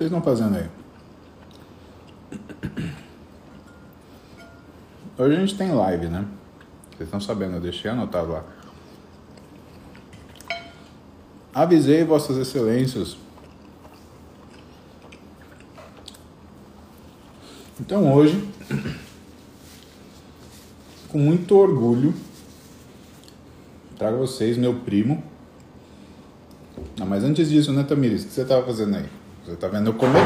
vocês estão fazendo aí? Hoje a gente tem live, né? Vocês estão sabendo, eu deixei anotado lá. Avisei vossas excelências. Então hoje, com muito orgulho, trago vocês meu primo. Não, mas antes disso, né, Tamires? O que você estava fazendo aí? Você tá vendo eu comer?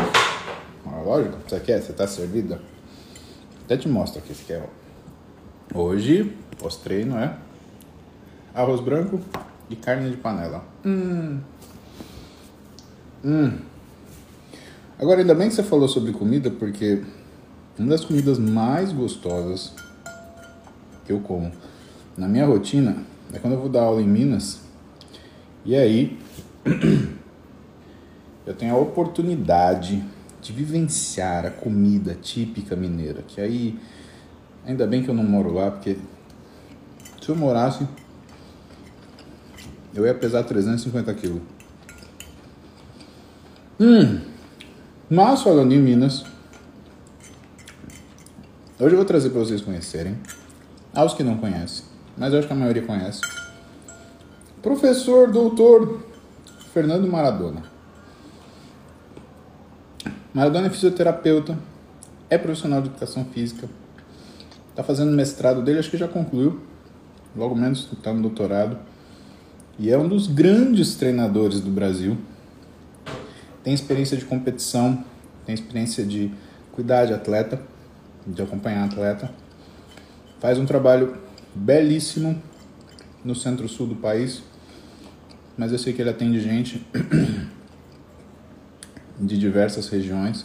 Ah, lógico, você quer? Você tá servida? Até te mostro aqui se quer. Hoje, pós-treino é arroz branco e carne de panela. Hum. Hum. Agora, ainda bem que você falou sobre comida, porque uma das comidas mais gostosas que eu como na minha rotina é quando eu vou dar aula em Minas. E aí eu tenho a oportunidade de vivenciar a comida típica mineira, que aí ainda bem que eu não moro lá, porque se eu morasse eu ia pesar 350 quilos. Hum, mas falando em Minas, hoje eu vou trazer para vocês conhecerem, aos que não conhecem, mas eu acho que a maioria conhece, professor doutor Fernando Maradona. Maradona é fisioterapeuta, é profissional de educação física, está fazendo mestrado dele, acho que já concluiu, logo menos está no doutorado, e é um dos grandes treinadores do Brasil. Tem experiência de competição, tem experiência de cuidar de atleta, de acompanhar atleta. Faz um trabalho belíssimo no centro-sul do país, mas eu sei que ele atende gente de diversas regiões.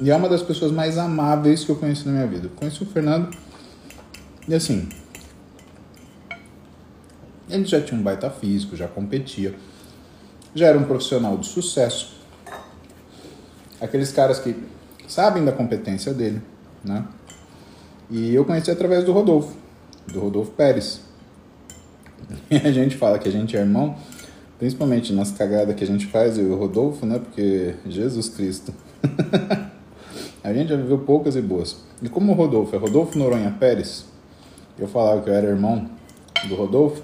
E é uma das pessoas mais amáveis que eu conheci na minha vida. Conheci o Fernando e assim, ele já tinha um baita físico, já competia, já era um profissional de sucesso. Aqueles caras que sabem da competência dele, né? E eu conheci através do Rodolfo, do Rodolfo Pérez. E a gente fala que a gente é irmão, principalmente nas cagadas que a gente faz, eu e o Rodolfo, né? Porque Jesus Cristo. a gente já viveu poucas e boas. E como o Rodolfo é Rodolfo Noronha Pérez, eu falava que eu era irmão do Rodolfo,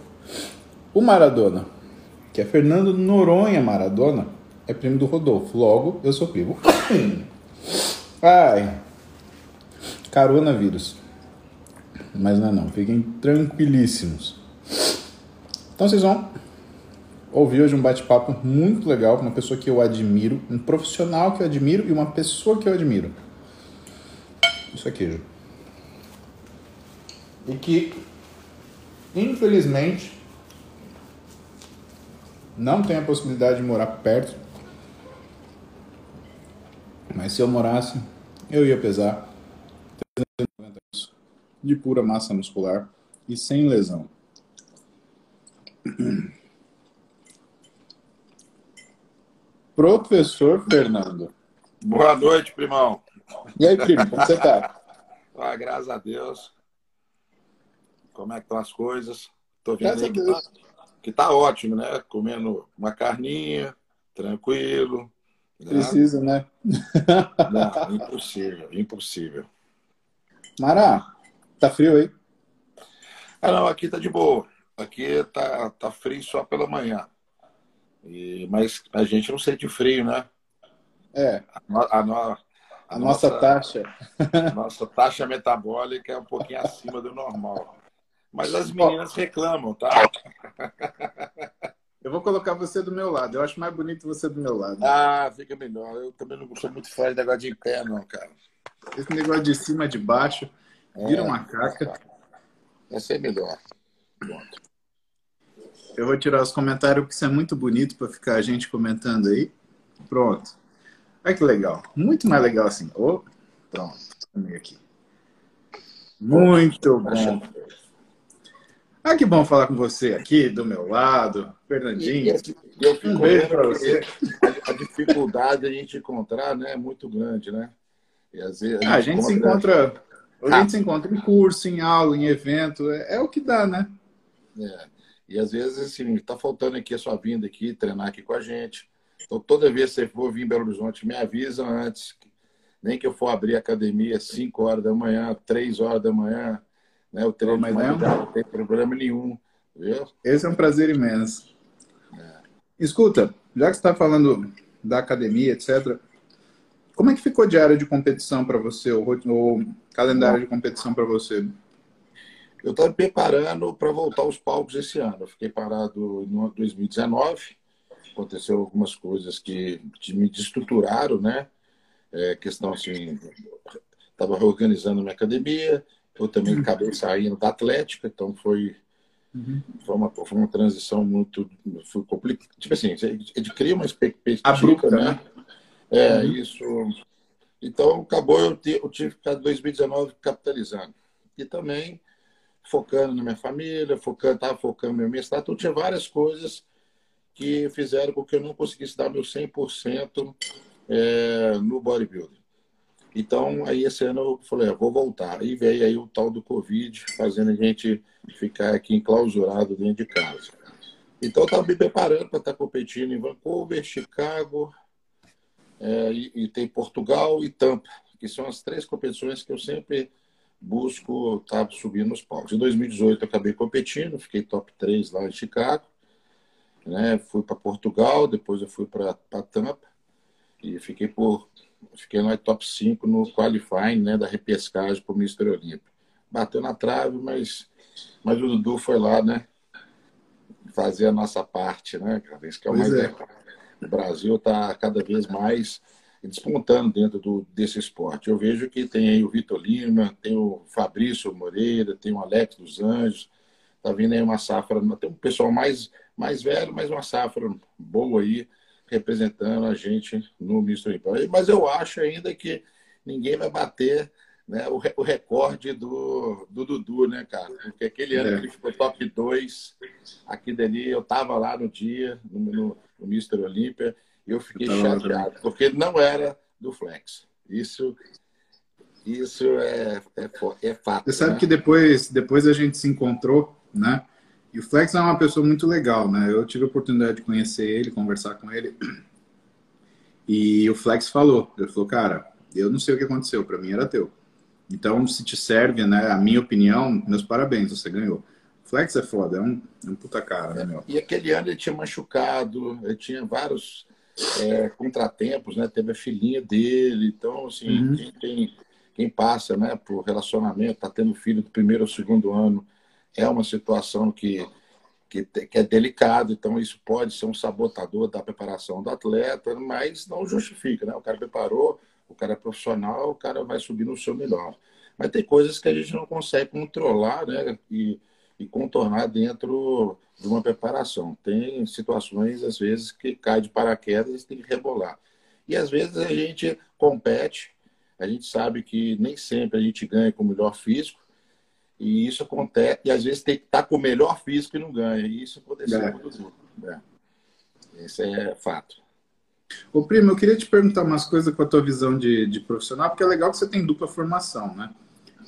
o Maradona, que é Fernando Noronha Maradona, é primo do Rodolfo. Logo, eu sou primo. Ai, coronavírus. Mas não é não, fiquem tranquilíssimos. Então vocês vão ouvir hoje um bate-papo muito legal com uma pessoa que eu admiro, um profissional que eu admiro e uma pessoa que eu admiro. Isso aqui, Ju. E que, infelizmente, não tem a possibilidade de morar perto. Mas se eu morasse, eu ia pesar 390 quilos de pura massa muscular e sem lesão. Professor Fernando. Boa noite, primão. E aí, primo, como você tá? Ah, graças a Deus. Como é que estão as coisas? Tô vendo Graças aí que tá, que tá ótimo, né? Comendo uma carninha, tranquilo. né? Precisa, né? Não, impossível, impossível. Mará, tá frio aí? Ah, não, aqui tá de boa. Aqui tá, tá frio só pela manhã. E, mas a gente não sente frio, né? É, A, no- a no- a nossa taxa. nossa taxa metabólica é um pouquinho acima do normal. Mas as meninas reclamam, tá? Eu vou colocar você do meu lado. Eu acho mais bonito você do meu lado. Ah, fica melhor. Eu também não sou muito fã de negócio de pé, não, cara. Esse negócio de cima, de baixo, vira É, uma caca. Vai ser melhor. Pronto. Eu vou tirar os comentários, porque isso é muito bonito para ficar a gente comentando aí. Pronto. Olha que legal. Muito mais legal assim. Oh, pronto. Aqui. Muito bom. Ah, que bom falar com você aqui, do meu lado. E Fernandinho. eu fico Um beijo que você. A, a dificuldade de a gente encontrar né, é muito grande, né? E às vezes Ah, a gente se encontra. A gente se encontra em curso, em aula, em evento. É, é o que dá, né? É. E às vezes, assim, tá faltando aqui a sua vinda aqui, treinar aqui com a gente. Então, toda vez que você for vir em Belo Horizonte, me avisa antes. Nem que eu for abrir a academia às 5 horas da manhã, 3 horas da manhã. Né? O treino Mas de é um- não tem problema nenhum. Viu? Esse é um prazer imenso. Escuta, já que você está falando da academia, etc., como é que ficou de área de competição para você, o, rot- o calendário de competição para você? Eu estava me preparando para voltar aos palcos esse ano. Eu fiquei parado em 2019. Aconteceu algumas coisas que, que me destruturaram, né? É, questão assim, estava reorganizando minha academia. Eu também acabei saindo da Atlética, então foi foi uma, foi uma transição muito foi complicada. Tipo assim, ele cria uma expectativa, Abrupta, né? né? É, Uhum. isso. Então, acabou eu, ter, eu tive que ficar 2019 capitalizando. E também focando na minha família, focando, estava focando no meu mestrado. Então, tinha várias coisas que fizeram com que eu não conseguisse dar meu 100% é, no bodybuilding. Então, aí esse ano eu falei, eu vou voltar. E veio aí o tal do Covid, fazendo a gente ficar aqui enclausurado dentro de casa. Então, eu estava me preparando para estar competindo em Vancouver, Chicago, é, e, e tem Portugal e Tampa, que são as três competições que eu sempre busco estar subindo nos palcos. Em 2018 eu acabei competindo, fiquei top 3 lá em Chicago, né? Fui para Portugal, depois eu fui para Tampa e fiquei por fiquei lá em top 5 no qualifying, né, da repescagem para o Mister Olímpio. Bateu na trave, mas mas o Dudu foi lá, né, fazer a nossa parte, né, cara? Isso que é o Pois mais é. legal. O Brasil está cada vez mais despontando dentro do, desse esporte. Eu vejo que tem aí o Vitor Lima, tem o Fabrício Moreira, tem o Alex dos Anjos, tá vindo aí uma safra, tem um pessoal mais, mais velho, mas uma safra boa aí, representando a gente no Mister Olímpio. Mas eu acho ainda que ninguém vai bater né, o, o recorde do, do Dudu, né, cara? Porque aquele ano É. que ele ficou top 2, aqui dali, eu tava lá no dia, no, no, no Mister Olímpia, eu fiquei Eu lá chateado, porque não era do Flex. Isso, isso é, é, é fato. Você sabe né? que depois, depois a gente se encontrou, né? E o Flex é uma pessoa muito legal, né? Eu tive a oportunidade de conhecer ele, conversar com ele. E o Flex falou, ele falou, cara, eu não sei o que aconteceu, para mim era teu. Então, se te serve, né, a minha opinião, meus parabéns, você ganhou. O Flex é foda, é um, é um puta cara, né, meu? E aquele ano ele tinha machucado, ele tinha vários é, contratempos, né? Teve a filhinha dele, então, assim, Uhum. quem, quem, quem passa, né, por relacionamento, tá tendo filho do primeiro ao segundo ano, é uma situação que, que, que é delicada, então isso pode ser um sabotador da preparação do atleta, mas não justifica, né? O cara preparou, o cara é profissional, o cara vai subir no seu melhor. Mas tem coisas que a gente não consegue controlar, né? E, e contornar dentro de uma preparação. Tem situações, às vezes, que cai de paraquedas e tem que rebolar. E às vezes a gente compete, a gente sabe que nem sempre a gente ganha com o melhor físico, e isso acontece, e às vezes tem que estar com o melhor físico e não ganha. E isso aconteceu É. com o Dudu. né? Esse é fato. Ô, primo, eu queria te perguntar umas coisas com a tua visão de, de profissional, porque é legal que você tem dupla formação, né?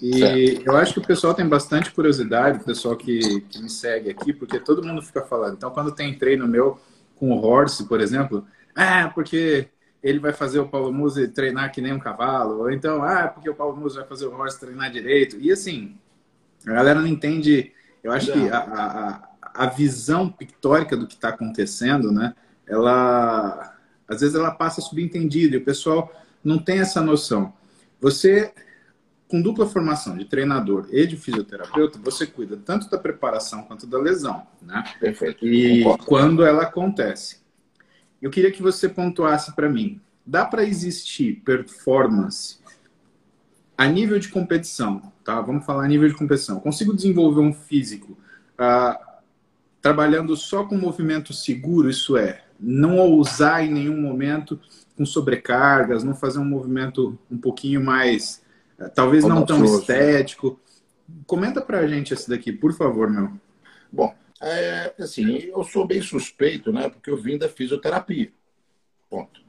E Certo. eu acho que o pessoal tem bastante curiosidade, o pessoal que, que me segue aqui, porque todo mundo fica falando. Então, quando tem treino meu com o Horse, por exemplo, ah, porque ele vai fazer o Paulo Musi treinar que nem um cavalo, ou então, ah, porque o Paulo Musi vai fazer o Horse treinar direito. E assim, a galera não entende. Eu acho que a, a, a visão pictórica do que está acontecendo, né? Ela às vezes ela passa subentendida e o pessoal não tem essa noção. Você, com dupla formação de treinador e de fisioterapeuta, você cuida tanto da preparação quanto da lesão, né? Perfeito. E Concordo. quando ela acontece. Eu queria que você pontuasse para mim. Dá para existir performance a nível de competição, tá? Vamos falar a nível de competição. Consigo desenvolver um físico ah, trabalhando só com movimento seguro, isso é, não ousar em nenhum momento com sobrecargas, não fazer um movimento um pouquinho mais, talvez não tão estético. Comenta pra gente esse daqui, por favor, meu. Bom, é, assim, eu sou bem suspeito, né? Porque eu vim da fisioterapia. Ponto.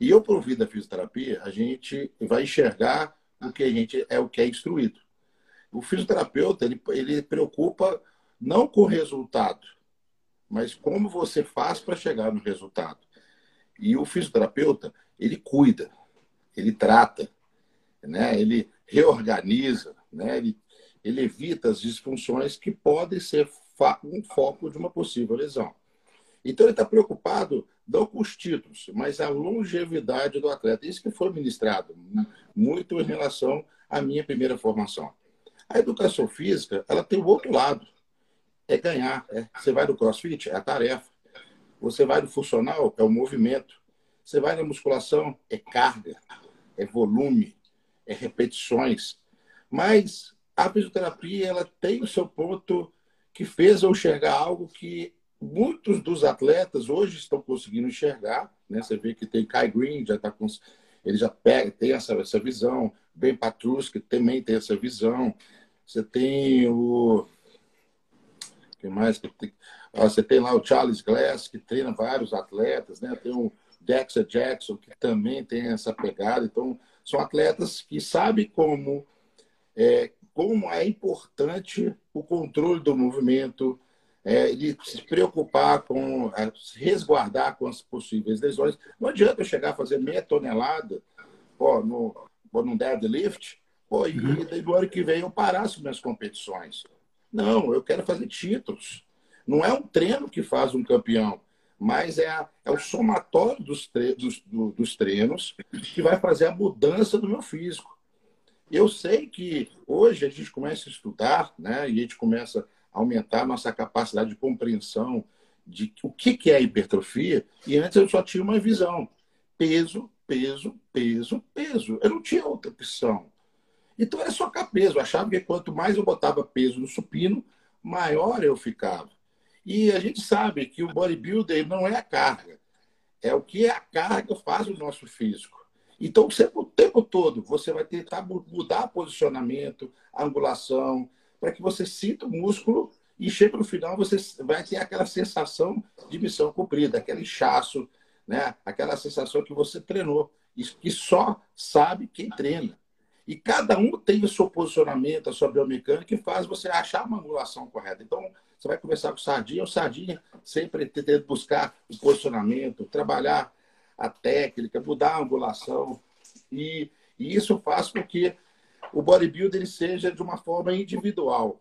E eu, por vir da fisioterapia, a gente vai enxergar o que a gente é o que é instruído. O fisioterapeuta, ele, ele preocupa não com o resultado, mas como você faz para chegar no resultado. E o fisioterapeuta, ele cuida, ele trata, né? ele reorganiza, né? ele, ele evita as disfunções que podem ser um foco de uma possível lesão. Então, ele está preocupado não com os títulos, mas a longevidade do atleta. Isso que foi ministrado muito em relação à minha primeira formação. A educação física, ela tem o outro lado. É ganhar. É. Você vai no crossfit, é a tarefa. Você vai no funcional, é o movimento. Você vai na musculação, é carga, é volume, é repetições. Mas a fisioterapia, ela tem o seu ponto que fez eu enxergar algo que muitos dos atletas hoje estão conseguindo enxergar. Né? Você vê que tem Kai Green, já tá com, ele já pega, tem essa, essa visão. Ben Patruski também tem essa visão. Você tem o. que mais? Você tem lá o Charles Glass, que treina vários atletas, né? Tem o Dexter Jackson, que também tem essa pegada. Então, são atletas que sabem como é, como é importante o controle do movimento, é, ele se preocupar com, é, se resguardar com as possíveis lesões. Não adianta eu chegar a fazer meia tonelada pô, no, pô, num deadlift pô, e, uhum. e no ano que vem eu parar as minhas competições. Não, eu quero fazer títulos. Não é um treino que faz um campeão, mas é, a, é o somatório dos, tre dos, do, dos treinos que vai fazer a mudança do meu físico. Eu sei que hoje a gente começa a estudar, né, e a gente começa aumentar nossa capacidade de compreensão de o que, que é hipertrofia. E antes eu só tinha uma visão: peso, peso, peso, peso. Eu não tinha outra opção. Então era só peso. Eu achava que quanto mais eu botava peso no supino, maior eu ficava. E a gente sabe que o bodybuilder não é a carga, é o que a carga faz no nosso físico. Então, sempre, o tempo todo, você vai tentar mudar posicionamento, angulação, para que você sinta o músculo e chega no final você vai ter aquela sensação de missão cumprida, aquele inchaço, né? aquela sensação que você treinou, que só sabe quem treina. E cada um tem o seu posicionamento, a sua biomecânica, que faz você achar uma angulação correta. Então, você vai conversar com o Sardinha, o Sardinha sempre tentando buscar o posicionamento, trabalhar a técnica, mudar a angulação. E, e isso faz com que o bodybuilder ele seja de uma forma individual.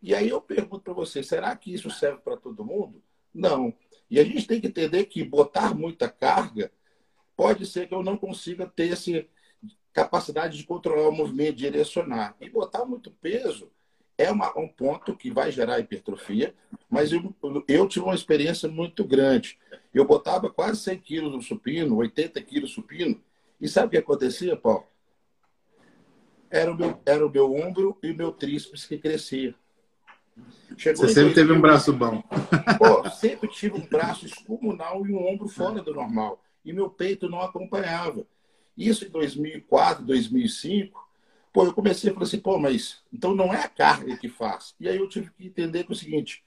E aí eu pergunto para você, será que isso serve para todo mundo? Não. E a gente tem que entender que botar muita carga pode ser que eu não consiga ter essa capacidade de controlar o movimento, direcionar. E botar muito peso é uma, um ponto que vai gerar hipertrofia, mas eu, eu tive uma experiência muito grande. Eu botava quase 100 quilos no supino, 80 quilos supino, e sabe o que acontecia, Paulo? era o meu, era o meu ombro e o meu tríceps que crescia. Chegou Você sempre 2000, teve um braço bom. Pô, sempre tive um braço escumunal e um ombro fora do normal. E meu peito não acompanhava. Isso em 2004, 2005. Pô, eu comecei a falar assim, pô, mas então não é a carga que faz. E aí eu tive que entender que é o seguinte,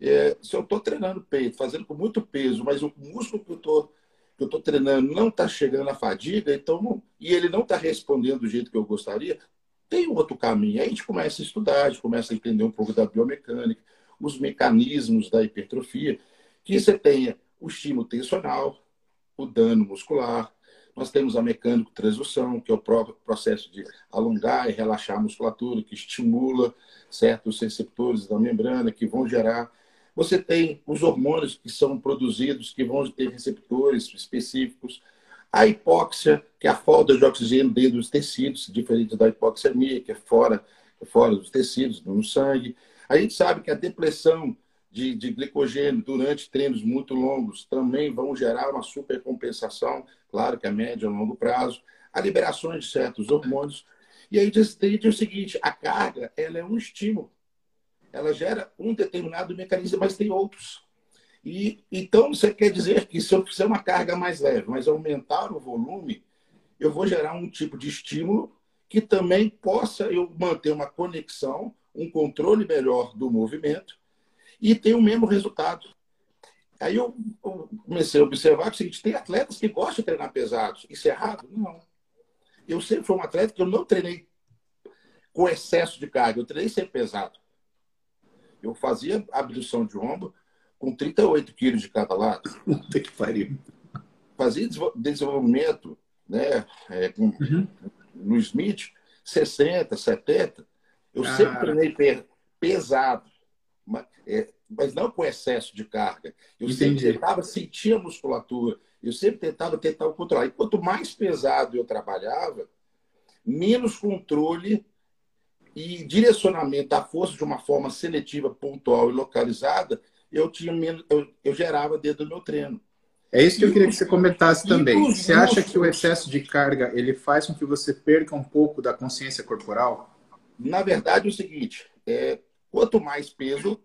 é, se eu estou treinando peito, fazendo com muito peso, mas o músculo que eu estou que eu estou treinando não está chegando à fadiga, então, e ele não está respondendo do jeito que eu gostaria, tem outro caminho. Aí a gente começa a estudar, a gente começa a entender um pouco da biomecânica, os mecanismos da hipertrofia, que você tenha o estímulo tensional, o dano muscular, nós temos a mecânico transdução, que é o próprio processo de alongar e relaxar a musculatura, que estimula certos receptores da membrana, que vão gerar você tem os hormônios que são produzidos, que vão ter receptores específicos. A hipóxia, que é a falta de oxigênio dentro dos tecidos, diferente da hipoxemia, que é fora, é fora dos tecidos, no sangue. A gente sabe que a depressão de, de glicogênio durante treinos muito longos também vão gerar uma supercompensação, claro que a médio e longo prazo. A liberação de certos hormônios. E aí tem o seguinte, a carga ela é um estímulo ela gera um determinado mecanismo, mas tem outros. E então você quer dizer que se eu fizer uma carga mais leve, mas aumentar o volume, eu vou gerar um tipo de estímulo que também possa eu manter uma conexão, um controle melhor do movimento e ter o mesmo resultado. Aí eu comecei a observar que é o seguinte, tem atletas que gostam de treinar pesados. Isso é errado? Não. Eu sempre fui um atleta que eu não treinei com excesso de carga, eu treinei sempre pesado. Eu fazia abdução de ombro com 38 quilos de cada lado. Puta que pariu. fazia desenvolvimento né, é, com, uhum. no Smith, 60, 70. Eu ah. sempre treinei pesado, mas, é, mas, não com excesso de carga. Eu Entendi. sempre tentava sentir a musculatura. Eu sempre tentava tentar o controle. E quanto mais pesado eu trabalhava, menos controle e direcionamento da força de uma forma seletiva, pontual e localizada, eu tinha menos, eu, eu gerava dentro do meu treino. É isso que eu queria que você comentasse também. Você acha que o excesso de carga ele faz com que você perca um pouco da consciência corporal? Na verdade, é o seguinte: é, quanto mais peso,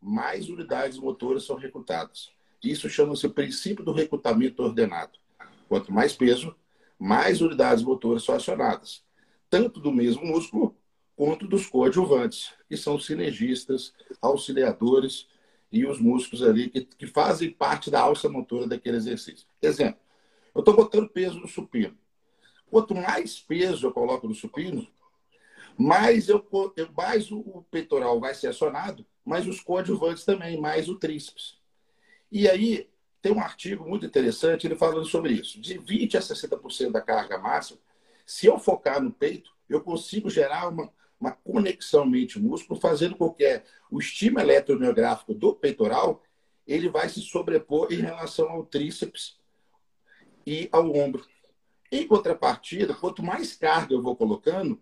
mais unidades motoras são recrutadas. Isso chama-se princípio do recrutamento ordenado. Quanto mais peso, mais unidades motoras são acionadas, tanto do mesmo músculo quanto dos coadjuvantes, que são sinergistas, auxiliadores e os músculos ali que, que fazem parte da alça motora daquele exercício. Exemplo, eu estou botando peso no supino. Quanto mais peso eu coloco no supino, mais, eu, mais o peitoral vai ser acionado, mais os coadjuvantes também, mais o tríceps. E aí, tem um artigo muito interessante, ele falando sobre isso. De 20% a 60% da carga máxima, se eu focar no peito, eu consigo gerar uma, uma conexão mente-músculo, fazendo com que o estímulo eletromiográfico do peitoral ele vai se sobrepor em relação ao tríceps e ao ombro. Em contrapartida, quanto mais carga eu vou colocando,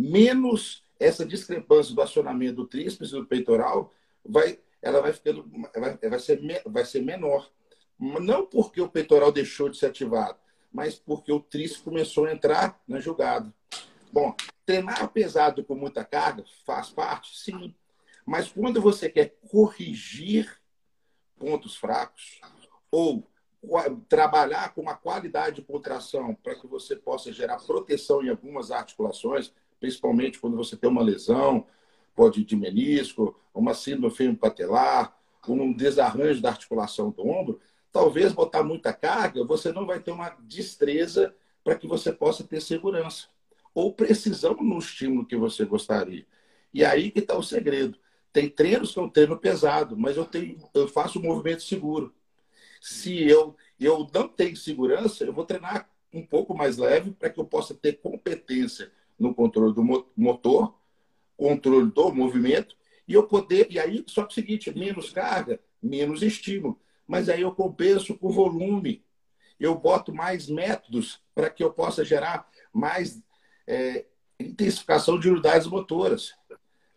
menos essa discrepância do acionamento do tríceps e do peitoral vai, ela vai ficando, vai, vai, ser, vai ser menor. Não porque o peitoral deixou de ser ativado, mas porque o tríceps começou a entrar na jogada. Bom, treinar pesado com muita carga faz parte, sim. Mas quando você quer corrigir pontos fracos ou trabalhar com uma qualidade de contração para que você possa gerar proteção em algumas articulações, principalmente quando você tem uma lesão, pode de menisco, uma síndrome patelar, um desarranjo da articulação do ombro, talvez botar muita carga, você não vai ter uma destreza para que você possa ter segurança ou precisão no estímulo que você gostaria. E aí que está o segredo. Tem treinos que eu treino pesado, mas eu, tenho, eu faço um movimento seguro. Se eu, eu não tenho segurança, eu vou treinar um pouco mais leve para que eu possa ter competência no controle do motor, controle do movimento, e eu poder. E aí, só que o seguinte: menos carga, menos estímulo. Mas aí eu compenso com volume. Eu boto mais métodos para que eu possa gerar mais é, intensificação de unidades motoras,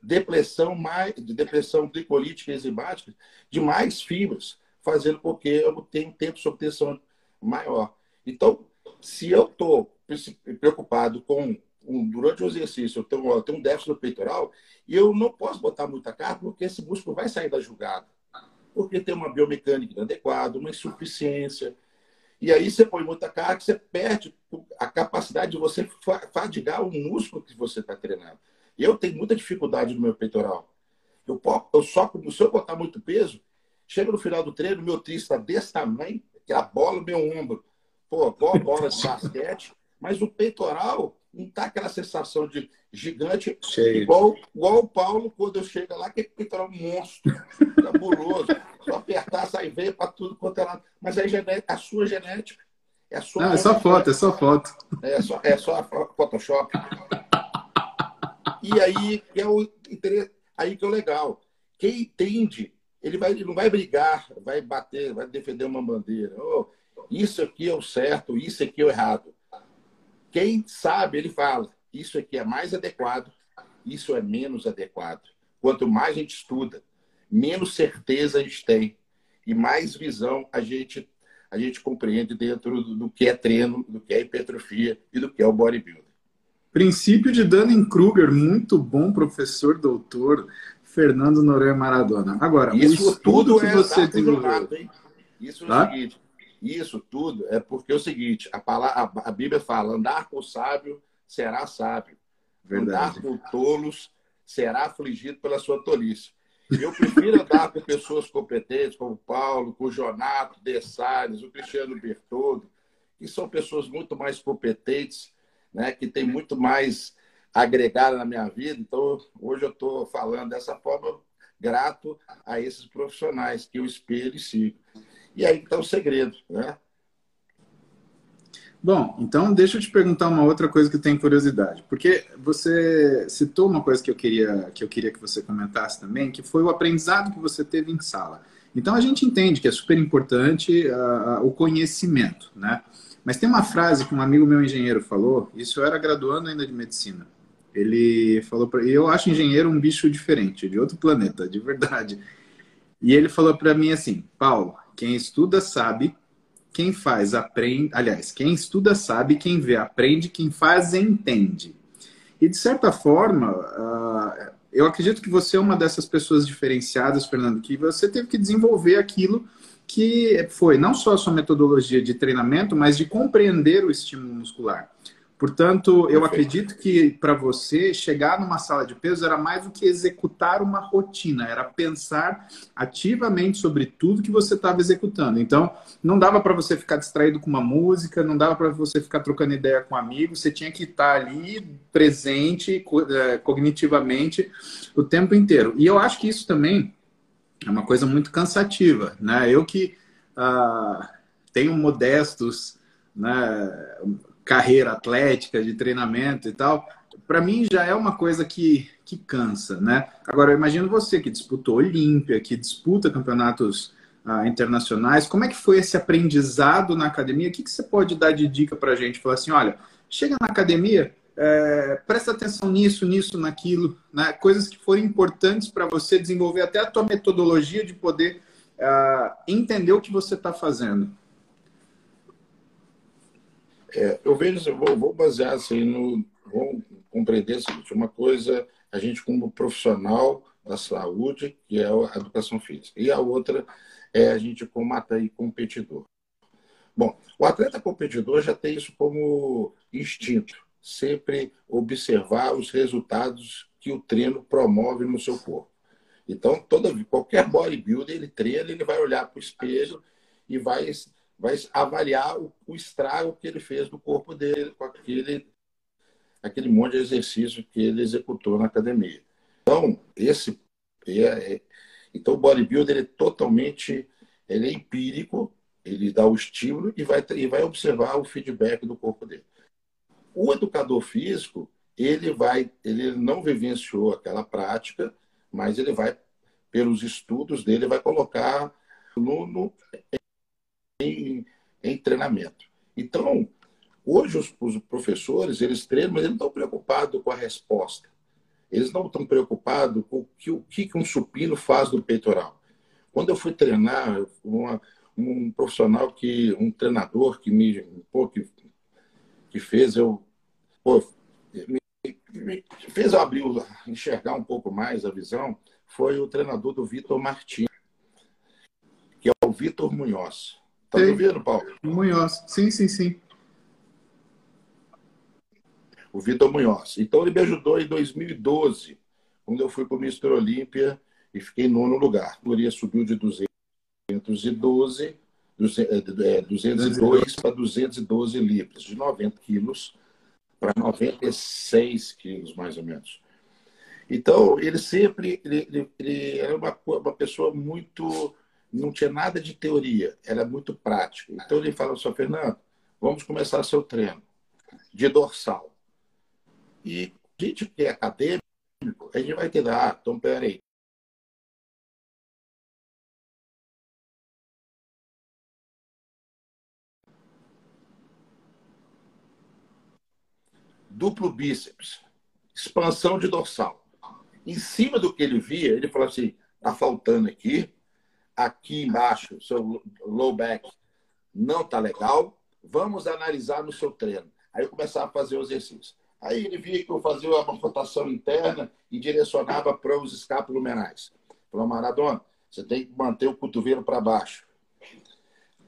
depressão, mais, depressão glicolítica e enzimática de mais fibras, fazendo com que eu tenha um tempo de obtenção maior. Então, se eu estou preocupado com um, durante o exercício, eu tenho, eu tenho um déficit no peitoral, e eu não posso botar muita carga, porque esse músculo vai sair da jugada. Porque tem uma biomecânica inadequada, uma insuficiência, e aí você põe muita carga, você perde a capacidade de você fadigar o músculo que você está treinando. Eu tenho muita dificuldade no meu peitoral. Eu, eu só, se eu botar muito peso, chega no final do treino, meu tríceps está desse tamanho, que a bola no meu ombro. Pô, igual a bola de basquete, mas o peitoral não tá aquela sensação de gigante, Cheio. igual, igual o Paulo, quando eu chego lá, que é peitoral monstro, cabuloso. Só apertar, sai veio para tudo quanto é lado. Mas é a sua genética. É, a sua Não, é só foto, é só foto. É só, é só Photoshop. E aí é o aí que é o legal. Quem entende, ele, vai, ele não vai brigar, vai bater, vai defender uma bandeira. Oh, isso aqui é o certo, isso aqui é o errado. Quem sabe, ele fala, isso aqui é mais adequado, isso é menos adequado. Quanto mais a gente estuda, menos certeza a gente tem e mais visão a gente a gente compreende dentro do, que é treino, do que é hipertrofia e do que é o bodybuilding. Princípio de Dunning-Kruger, muito bom professor, doutor Fernando Noronha Maradona. Agora, isso tudo que é você desenvolveu. Isso tá? é o seguinte, isso tudo é porque é o seguinte, a, palavra, a, Bíblia fala, andar com o sábio será sábio. Verdade. Andar com tolos será afligido pela sua tolice. Eu prefiro andar com pessoas competentes, como o Paulo, com o Jonato, De Salles, o Cristiano Bertoldo, que são pessoas muito mais competentes, né, que têm muito mais agregado na minha vida. Então, hoje eu estou falando dessa forma, grato a esses profissionais que eu espelho e sigo. E aí está o segredo, né? Bom, então deixa eu te perguntar uma outra coisa que eu tenho curiosidade, porque você citou uma coisa que eu queria que eu queria que você comentasse também, que foi o aprendizado que você teve em sala. Então a gente entende que é super importante uh, o conhecimento, né? Mas tem uma frase que um amigo meu engenheiro falou, isso eu era graduando ainda de medicina. Ele falou para eu acho engenheiro um bicho diferente, de outro planeta, de verdade. E ele falou para mim assim, Paulo, quem estuda sabe, quem faz aprende. Aliás, quem estuda sabe, quem vê aprende, quem faz entende. E de certa forma, uh, eu acredito que você é uma dessas pessoas diferenciadas, Fernando, que você teve que desenvolver aquilo que foi não só a sua metodologia de treinamento, mas de compreender o estímulo muscular. Portanto, eu acredito que para você chegar numa sala de peso era mais do que executar uma rotina, era pensar ativamente sobre tudo que você estava executando. Então, não dava para você ficar distraído com uma música, não dava para você ficar trocando ideia com amigos, você tinha que estar tá ali presente é, cognitivamente o tempo inteiro. E eu acho que isso também é uma coisa muito cansativa, né? Eu que ah, tenho modestos, né? Carreira atlética, de treinamento e tal, para mim já é uma coisa que, que cansa, né? Agora, eu imagino você que disputou Olímpia, que disputa campeonatos ah, internacionais, como é que foi esse aprendizado na academia? O que, que você pode dar de dica para a gente? Falar assim, olha, chega na academia, é, presta atenção nisso, nisso, naquilo, né? coisas que forem importantes para você desenvolver até a tua metodologia de poder ah, entender o que você está fazendo. É, eu vejo, eu vou, vou basear assim no, vou compreender o seguinte, uma coisa, a gente como profissional da saúde, que é a educação física, e a outra é a gente como atleta e competidor. Bom, o atleta competidor já tem isso como instinto, sempre observar os resultados que o treino promove no seu corpo. Então, toda, qualquer bodybuilder, ele treina, ele vai olhar para o espelho e vai vai avaliar o, o, estrago que ele fez no corpo dele com aquele, aquele monte de exercício que ele executou na academia. Então, esse é, é, então o bodybuilder é totalmente ele é empírico, ele dá o estímulo e vai, e vai observar o feedback do corpo dele. O educador físico, ele vai, ele não vivenciou aquela prática, mas ele vai, pelos estudos dele, vai colocar no, no em, em treinamento. Então, hoje os, os, professores, eles treinam, mas eles não estão preocupados com a resposta. Eles não estão preocupados com o que, o que um supino faz no peitoral. Quando eu fui treinar, uma, um profissional que, um treinador que me, pô, que, que fez eu, pô, me, me fez eu abrir, enxergar um pouco mais a visão, foi o treinador do Vitor Martins, que é o Vitor Munhoz. Tá me ouvindo, Paulo? Munhoz. Sim, sim, sim. O Vitor Munhoz. Então, ele me ajudou em 2012, quando eu fui para o Mister Olímpia e fiquei em nono lugar. A categoria subiu de 212, 202 para 212 libras, de 90 quilos para 96 quilos, mais ou menos. Então, ele sempre ele, ele, ele era uma, uma pessoa muito não tinha nada de teoria, era muito prático. Então ele falou assim, Fernando, vamos começar seu treino de dorsal. E gente que é acadêmico, a gente vai ter, ah, então peraí. Duplo bíceps, expansão de dorsal. Em cima do que ele via, ele falou assim: tá faltando aqui aqui embaixo, seu low back não está legal, vamos analisar no seu treino. Aí eu começava a fazer o exercício. Aí ele via que eu fazia uma rotação interna e direcionava para os escapulomerais. Falou, Maradona, você tem que manter o cotovelo para baixo.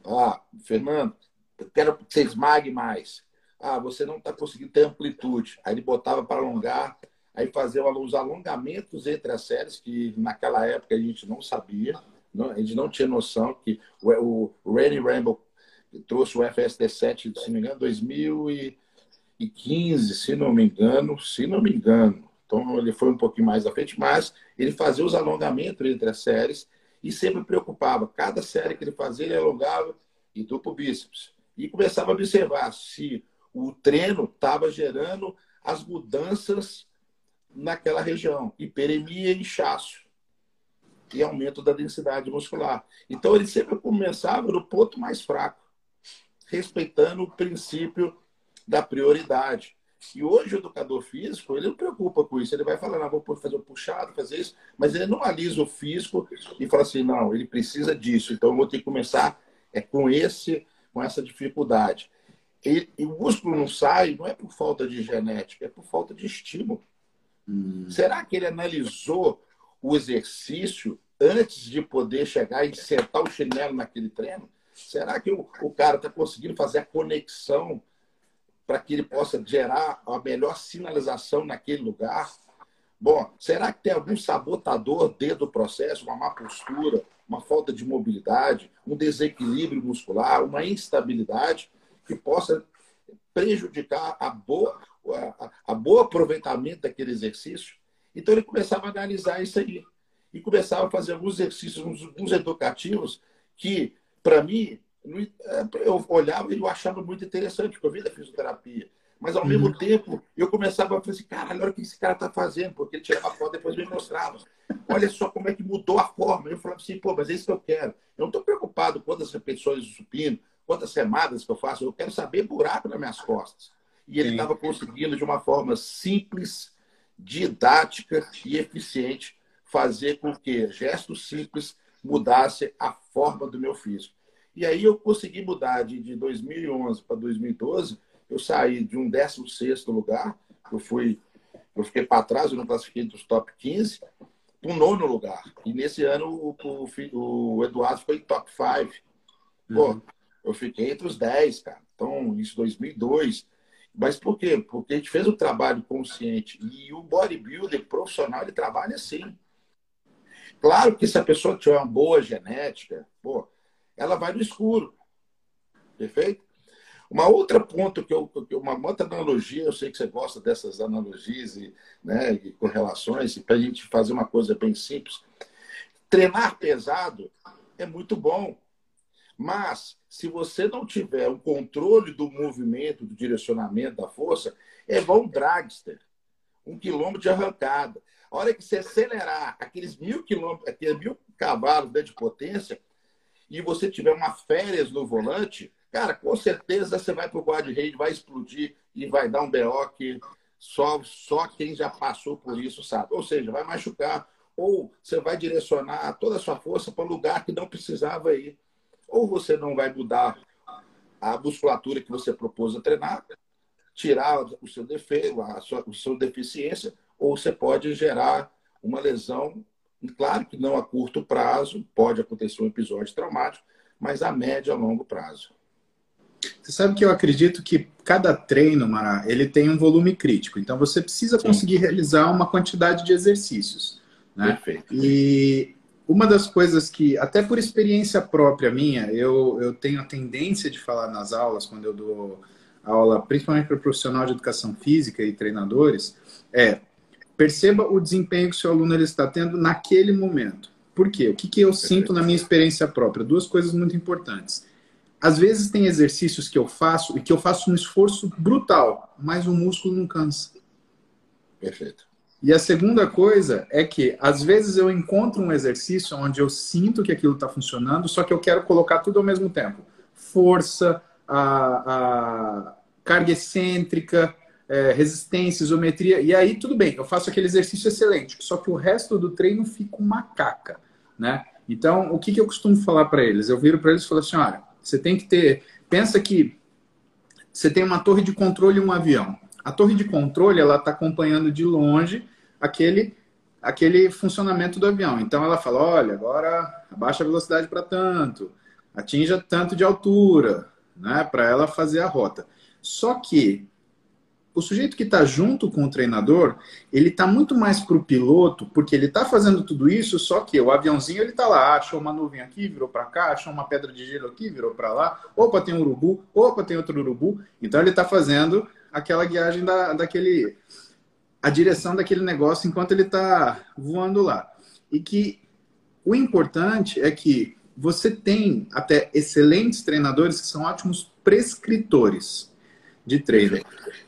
Ah, Fernando, eu quero que você esmague mais. Ah, você não está conseguindo ter amplitude. Aí ele botava para alongar, aí fazia os alongamentos entre as séries, que naquela época a gente não sabia. Não, a gente não tinha noção que o, o Randy Rambo trouxe o FSD7, se não me engano, 2015, se não me engano, se não me engano. Então ele foi um pouquinho mais à frente, mas ele fazia os alongamentos entre as séries e sempre preocupava. Cada série que ele fazia, ele alongava e duplo bíceps. e começava a observar se o treino estava gerando as mudanças naquela região, hiperemia e inchaço, e aumento da densidade muscular. Então, ele sempre começava no ponto mais fraco, respeitando o princípio da prioridade. E hoje o educador físico, ele não preocupa com isso. Ele vai falar, não, vou fazer o puxado, fazer isso, mas ele não analisa o físico e fala assim, não, ele precisa disso, então eu vou ter que começar é com esse, com essa dificuldade. E, e o músculo não sai, não é por falta de genética, é por falta de estímulo. Hum. Será que ele analisou o exercício antes de poder chegar e sentar o chinelo naquele treino? Será que o, o cara está conseguindo fazer a conexão para que ele possa gerar a melhor sinalização naquele lugar? Bom, será que tem algum sabotador dentro do processo, uma má postura, uma falta de mobilidade, um desequilíbrio muscular, uma instabilidade que possa prejudicar a boa, a, a boa aproveitamento daquele exercício? Então ele começava a analisar isso aí e começava a fazer alguns exercícios, alguns educativos que, para mim, é, eu olhava e eu achava muito interessante, porque eu vi da fisioterapia. Mas, ao uhum. mesmo tempo, eu começava a falar assim, caralho, olha o que esse cara está fazendo, porque ele tirava a foto depois me mostrava. Olha só como é que mudou a forma. Eu falava assim, pô, mas é isso que eu quero. Eu não estou preocupado com quantas repetições do supino, quantas remadas que eu faço, eu quero saber buraco nas minhas costas. E ele estava conseguindo, de uma forma simples, didática e eficiente, fazer com que gestos simples mudassem a forma do meu físico. E aí eu consegui mudar de, de 2011 para 2012. Eu saí de um 16 lugar, eu fui, eu fiquei para trás, eu não classifiquei dos top 15, para um nono lugar. E nesse ano o, o, o Eduardo ficou em top 5. Pô, uhum. eu fiquei entre os 10, cara. Então, isso 2002. Mas por quê? Porque a gente fez um trabalho consciente. E o bodybuilder profissional, ele trabalha assim. Claro que se a pessoa tiver uma boa genética, pô, ela vai no escuro. Perfeito? Uma outra ponto que eu, uma outra analogia, eu sei que você gosta dessas analogias e, né, e correlações, para a gente fazer uma coisa bem simples. Treinar pesado é muito bom, mas se você não tiver o controle do movimento, do direcionamento da força, é um dragster, um quilômetro de arrancada. A hora que você acelerar aqueles mil quilômetros, aqueles mil cavalos de potência, e você tiver uma férias no volante, cara, com certeza você vai para o guarda-rede, vai explodir e vai dar um BO que só, só quem já passou por isso sabe. Ou seja, vai machucar. Ou você vai direcionar toda a sua força para lugar que não precisava ir. Ou você não vai mudar a musculatura que você propôs a treinar, tirar o seu defeito, a sua, a sua deficiência, ou você pode gerar uma lesão Claro que não a curto prazo, pode acontecer um episódio traumático, mas a médio a longo prazo. Você sabe que eu acredito que cada treino, Mará, ele tem um volume crítico. Então você precisa Sim. conseguir realizar uma quantidade de exercícios. Né? Perfeito. E uma das coisas que, até por experiência própria minha, eu, eu tenho a tendência de falar nas aulas, quando eu dou aula, principalmente para profissional de educação física e treinadores, é Perceba o desempenho que o seu aluno ele está tendo naquele momento. Por quê? O que, que eu sinto na minha experiência própria? Duas coisas muito importantes. Às vezes tem exercícios que eu faço e que eu faço um esforço brutal, mas o músculo não cansa. Perfeito. E a segunda coisa é que, às vezes, eu encontro um exercício onde eu sinto que aquilo está funcionando, só que eu quero colocar tudo ao mesmo tempo. Força, a, a carga excêntrica, é, resistência, isometria, e aí tudo bem, eu faço aquele exercício excelente, só que o resto do treino fica uma caca, né? Então, o que, que eu costumo falar para eles? Eu viro para eles e falo assim, olha, você tem que ter, pensa que você tem uma torre de controle e um avião. A torre de controle, ela está acompanhando de longe aquele aquele funcionamento do avião. Então ela fala, olha, agora abaixa a velocidade para tanto, atinja tanto de altura, né, para ela fazer a rota. Só que o sujeito que está junto com o treinador, ele está muito mais para o piloto, porque ele está fazendo tudo isso, só que o aviãozinho ele está lá, achou uma nuvem aqui, virou para cá, achou uma pedra de gelo aqui, virou para lá, opa, tem um urubu, opa, tem outro urubu. Então ele está fazendo aquela guiagem da, daquele. a direção daquele negócio enquanto ele está voando lá. E que o importante é que você tem até excelentes treinadores que são ótimos prescritores de treino.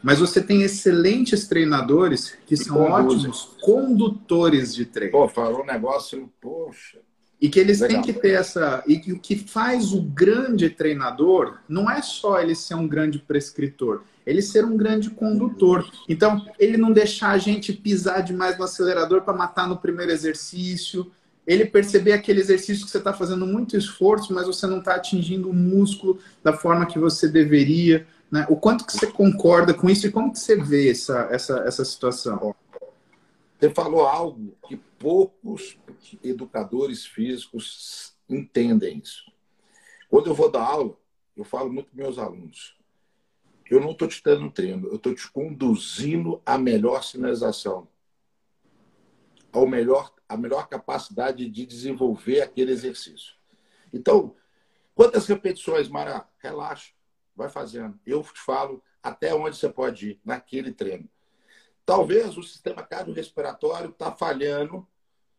Mas você tem excelentes treinadores que e são ótimos condutores de treino. Pô, falou um negócio, poxa. E que eles Legal. têm que ter essa. E que o que faz o grande treinador não é só ele ser um grande prescritor, ele ser um grande condutor. Então, ele não deixar a gente pisar demais no acelerador para matar no primeiro exercício. Ele perceber aquele exercício que você está fazendo muito esforço, mas você não está atingindo o músculo da forma que você deveria. Né? O quanto que você concorda com isso e como que você vê essa, essa, essa situação? Você falou algo que poucos educadores físicos entendem isso. Quando eu vou dar aula, eu falo muito para meus alunos. Eu não estou te dando treino, eu estou te conduzindo à melhor sinalização, ao melhor, a melhor capacidade de desenvolver aquele exercício. Então, quantas repetições, Mara? Relaxa, vai fazendo. Eu te falo até onde você pode ir naquele treino. Talvez o sistema cardiorrespiratório está falhando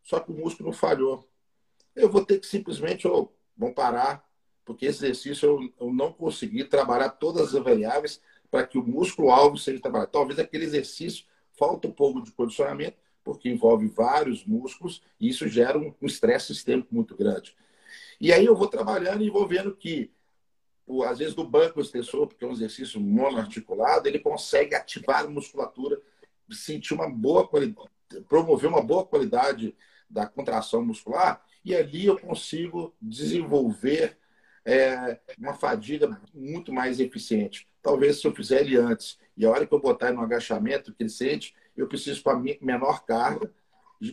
só que o músculo não falhou. Eu vou ter que simplesmente, oh, parar, porque esse exercício eu, eu não consegui trabalhar todas as variáveis para que o músculo-alvo seja trabalhado. Talvez aquele exercício falta um pouco de condicionamento, porque envolve vários músculos e isso gera um estresse sistêmico muito grande. E aí eu vou trabalhando e vou vendo que, às vezes, do banco extensor, porque é um exercício monoarticulado, ele consegue ativar a musculatura, sentir uma boa qualidade, promover uma boa qualidade da contração muscular, e ali eu consigo desenvolver é, uma fadiga muito mais eficiente. Talvez se eu fizer ele antes e a hora que eu botar no agachamento que ele sente, eu preciso com a menor carga,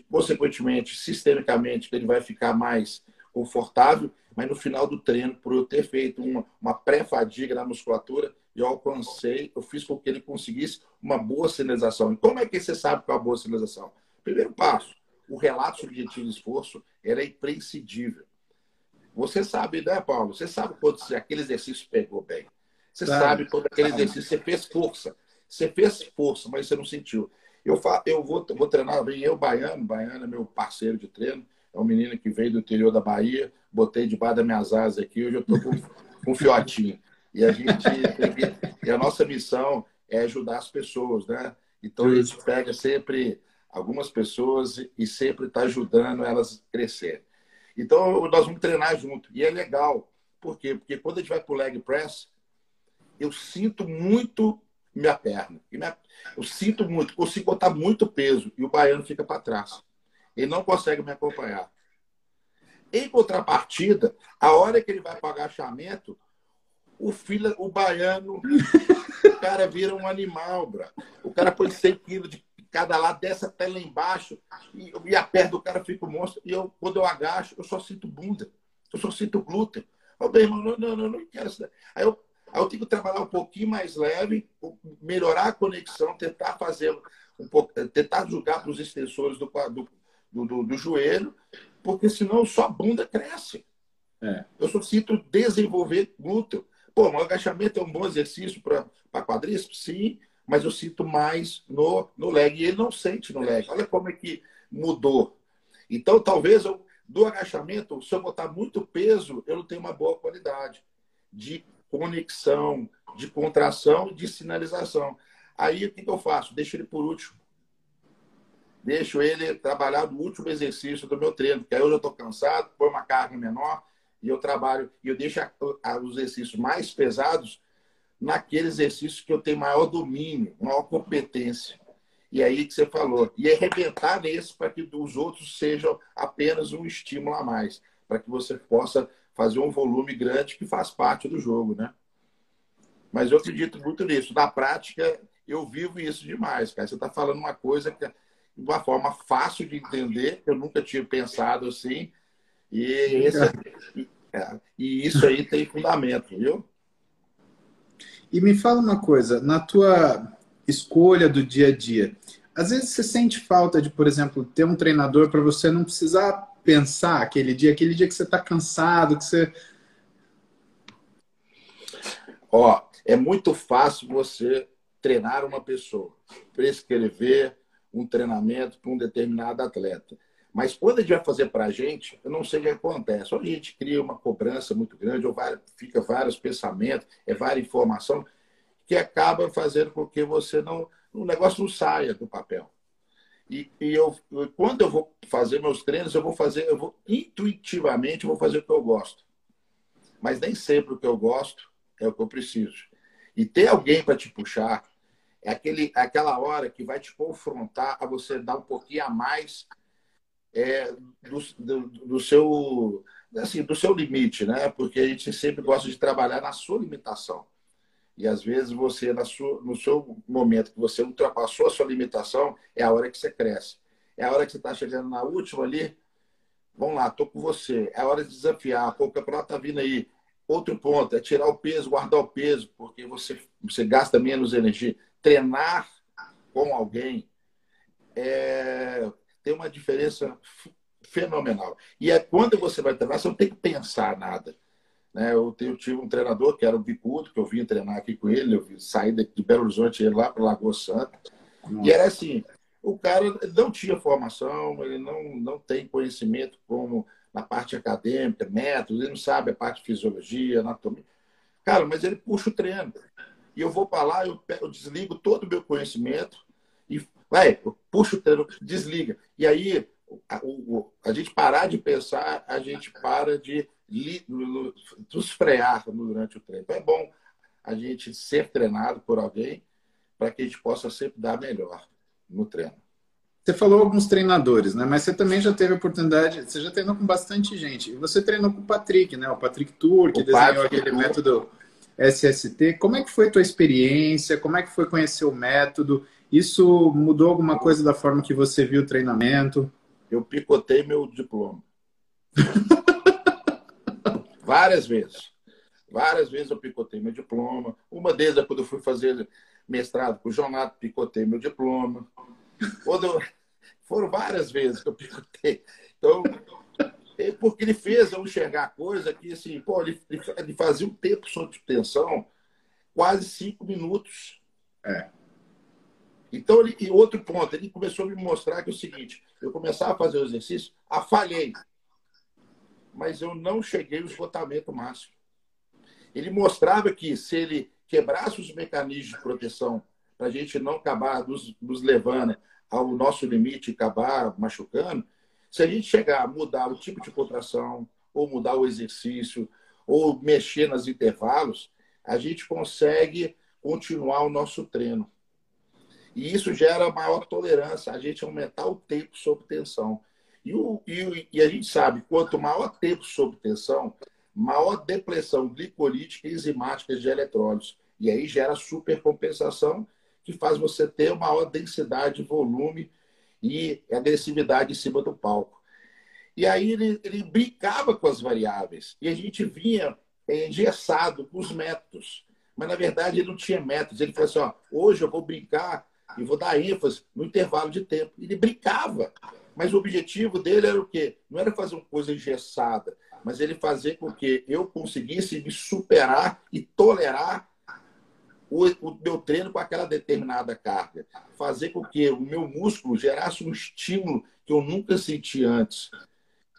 consequentemente, sistemicamente, ele vai ficar mais confortável, mas no final do treino, por eu ter feito uma, uma pré-fadiga na musculatura, eu alcancei, eu fiz com que ele conseguisse uma boa sinalização. E como é que você sabe qual é a boa sinalização? Primeiro passo, o relato subjetivo de esforço era imprescindível. Você sabe, né, Paulo? Você sabe quando aquele exercício pegou bem. Você claro. sabe quando aquele exercício você fez força. Você fez força, mas você não sentiu. Eu, fa... eu vou, vou treinar, vem eu, Baiano. Baiano é meu parceiro de treino. É um menino que veio do interior da Bahia. Botei debaixo das minhas asas aqui. Hoje eu estou com, com um fiotinho. E a gente. e a nossa missão é ajudar as pessoas, né? Então a gente pega sempre algumas pessoas e sempre está ajudando elas a crescer. Então, nós vamos treinar junto. E é legal. Por quê? Porque quando a gente vai para o leg press, eu sinto muito minha perna. Eu sinto muito, consigo botar muito peso e o baiano fica para trás. Ele não consegue me acompanhar. Em contrapartida, a hora que ele vai para o agachamento, o filho, o baiano, o cara vira um animal, bro. O cara põe 100 quilos de cada lado, desce até lá embaixo, e, e a perna do cara fica um monstro. E eu, quando eu agacho, eu só sinto bunda, eu só sinto glúten. Eu, meu irmão, não, não, não, não quero isso. Aí eu, aí eu tenho que trabalhar um pouquinho mais leve, melhorar a conexão, tentar fazer um pouco, tentar jogar para os extensores do, do, do, do, joelho, porque senão só a bunda cresce. É. Eu só sinto desenvolver glúteo. Pô, o agachamento é um bom exercício para quadríceps? Sim mas eu sinto mais no, no leg. E ele não sente no leg. Olha como é que mudou. Então, talvez eu, do agachamento, se eu botar muito peso, eu não tenho uma boa qualidade de conexão, de contração, de sinalização. Aí o que, que eu faço? Deixo ele por último. Deixo ele trabalhar no último exercício do meu treino, porque aí eu já estou cansado, põe uma carga menor e eu trabalho, e eu deixo a, a, os exercícios mais pesados naquele exercício que eu tenho maior domínio, maior competência. E aí que você falou. E arrebentar nesse para que os outros sejam apenas um estímulo a mais, para que você possa fazer um volume grande que faz parte do jogo, né? Mas eu acredito muito nisso. Na prática, eu vivo isso demais, cara. Você está falando uma coisa que de uma forma fácil de entender, eu nunca tinha pensado assim. E, esse, e, é, e isso aí tem fundamento, viu? E me fala uma coisa, na tua escolha do dia a dia, às vezes você sente falta de, por exemplo, ter um treinador para você não precisar pensar aquele dia, aquele dia que você está cansado, que você. Ó, é muito fácil você treinar uma pessoa, prescrever um treinamento para um determinado atleta. Mas quando a gente vai fazer para a gente, eu não sei o que acontece. Ou a gente cria uma cobrança muito grande, ou fica vários pensamentos, é várias informação que acaba fazendo com que você não. O negócio não saia do papel. E, e eu, quando eu vou fazer meus treinos, eu vou fazer, eu vou intuitivamente eu vou fazer o que eu gosto. Mas nem sempre o que eu gosto é o que eu preciso. E ter alguém para te puxar é aquele, aquela hora que vai te confrontar a você dar um pouquinho a mais é, do, do, do, seu assim, do seu limite, né? Porque a gente sempre gosta de trabalhar na sua limitação. E às vezes você, sua, no seu momento que você ultrapassou a sua limitação, é a hora que você cresce. É a hora que você está chegando na última ali. Vamos lá, estou com você. É a hora de desafiar. Pô, o campeonato está vindo aí. Outro ponto é tirar o peso, guardar o peso, porque você, você gasta menos energia. Treinar com alguém é, tem uma diferença fenomenal. E é quando você vai treinar, você não tem que pensar nada. Né? Eu, eu tive um treinador que era o Bicudo, que eu vim treinar aqui com ele, eu saí de Belo Horizonte ele lá para Lagoa Santa. E era assim, o cara não tinha formação, ele não, não tem conhecimento como na parte acadêmica, métodos, ele não sabe a parte de fisiologia, anatomia. Cara, mas ele puxa o treino. E eu vou para lá, eu, eu desligo todo o meu conhecimento e vai, eu puxo o treino, desliga. E aí, a, o, a gente parar de pensar, a gente para de nos frear durante o treino. Então é bom a gente ser treinado por alguém para que a gente possa sempre dar melhor no treino. Você falou alguns treinadores, né? Mas você também já teve a oportunidade, você já treinou com bastante gente. E você treinou com o Patrick, né? O Patrick Tour, que o desenhou Patrick aquele Tour. método SST. Como é que foi a tua experiência? Como é que foi conhecer o método? Isso mudou alguma coisa da forma que você viu o treinamento? Eu picotei meu diploma. Várias vezes. Várias vezes eu picotei meu diploma. Uma deles é quando eu fui fazer mestrado com o Jonato, picotei meu diploma. Quando. Foram várias vezes que eu picotei. Então, é porque ele fez eu enxergar coisa que, assim, pô, ele, ele fazia um tempo sob tensão, quase cinco minutos. É. Então, ele, e outro ponto, ele começou a me mostrar que é o seguinte: eu começava a fazer o exercício, ah, falhei mas eu não cheguei ao esgotamento máximo. Ele mostrava que se ele quebrasse os mecanismos de proteção para a gente não acabar nos, nos levando ao nosso limite e acabar machucando, se a gente chegar a mudar o tipo de contração, ou mudar o exercício, ou mexer nos intervalos, a gente consegue continuar o nosso treino. E isso gera maior tolerância, a gente aumentar o tempo sob tensão. E, o, e, e a gente sabe, quanto maior tempo sob tensão, maior depressão glicolítica e enzimática de eletrólitos. E aí gera supercompensação, que faz você ter maior densidade, volume e agressividade em cima do palco. E aí ele, ele brincava com as variáveis. E a gente vinha engessado com os métodos. Mas, na verdade, ele não tinha métodos. Ele falou assim: ó, hoje eu vou brincar e vou dar ênfase no intervalo de tempo. Ele brincava. Mas o objetivo dele era o quê? Não era fazer uma coisa engessada, mas ele fazer com que eu conseguisse me superar e tolerar o, o, meu treino com aquela determinada carga. Fazer com que o meu músculo gerasse um estímulo que eu nunca senti antes.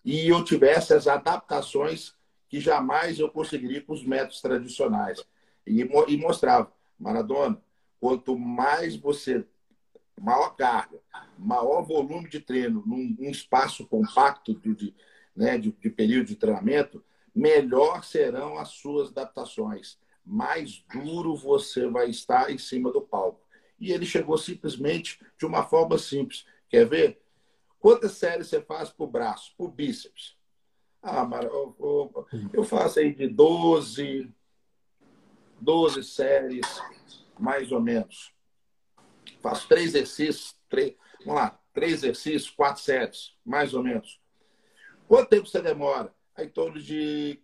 E eu tivesse as adaptações que jamais eu conseguiria com os métodos tradicionais. E, e mostrava, Maradona, quanto mais você maior carga, maior volume de treino num, num espaço compacto de, de, né, de, de período de treinamento, melhor serão as suas adaptações. Mais duro você vai estar em cima do palco. E ele chegou simplesmente de uma forma simples. Quer ver? Quantas séries você faz para o braço, para o bíceps? Ah, eu, eu faço aí de 12, 12 séries, mais ou menos faço três exercícios, três, vamos lá, três exercícios, quatro séries, mais ou menos. Quanto tempo você demora? Aí, em torno de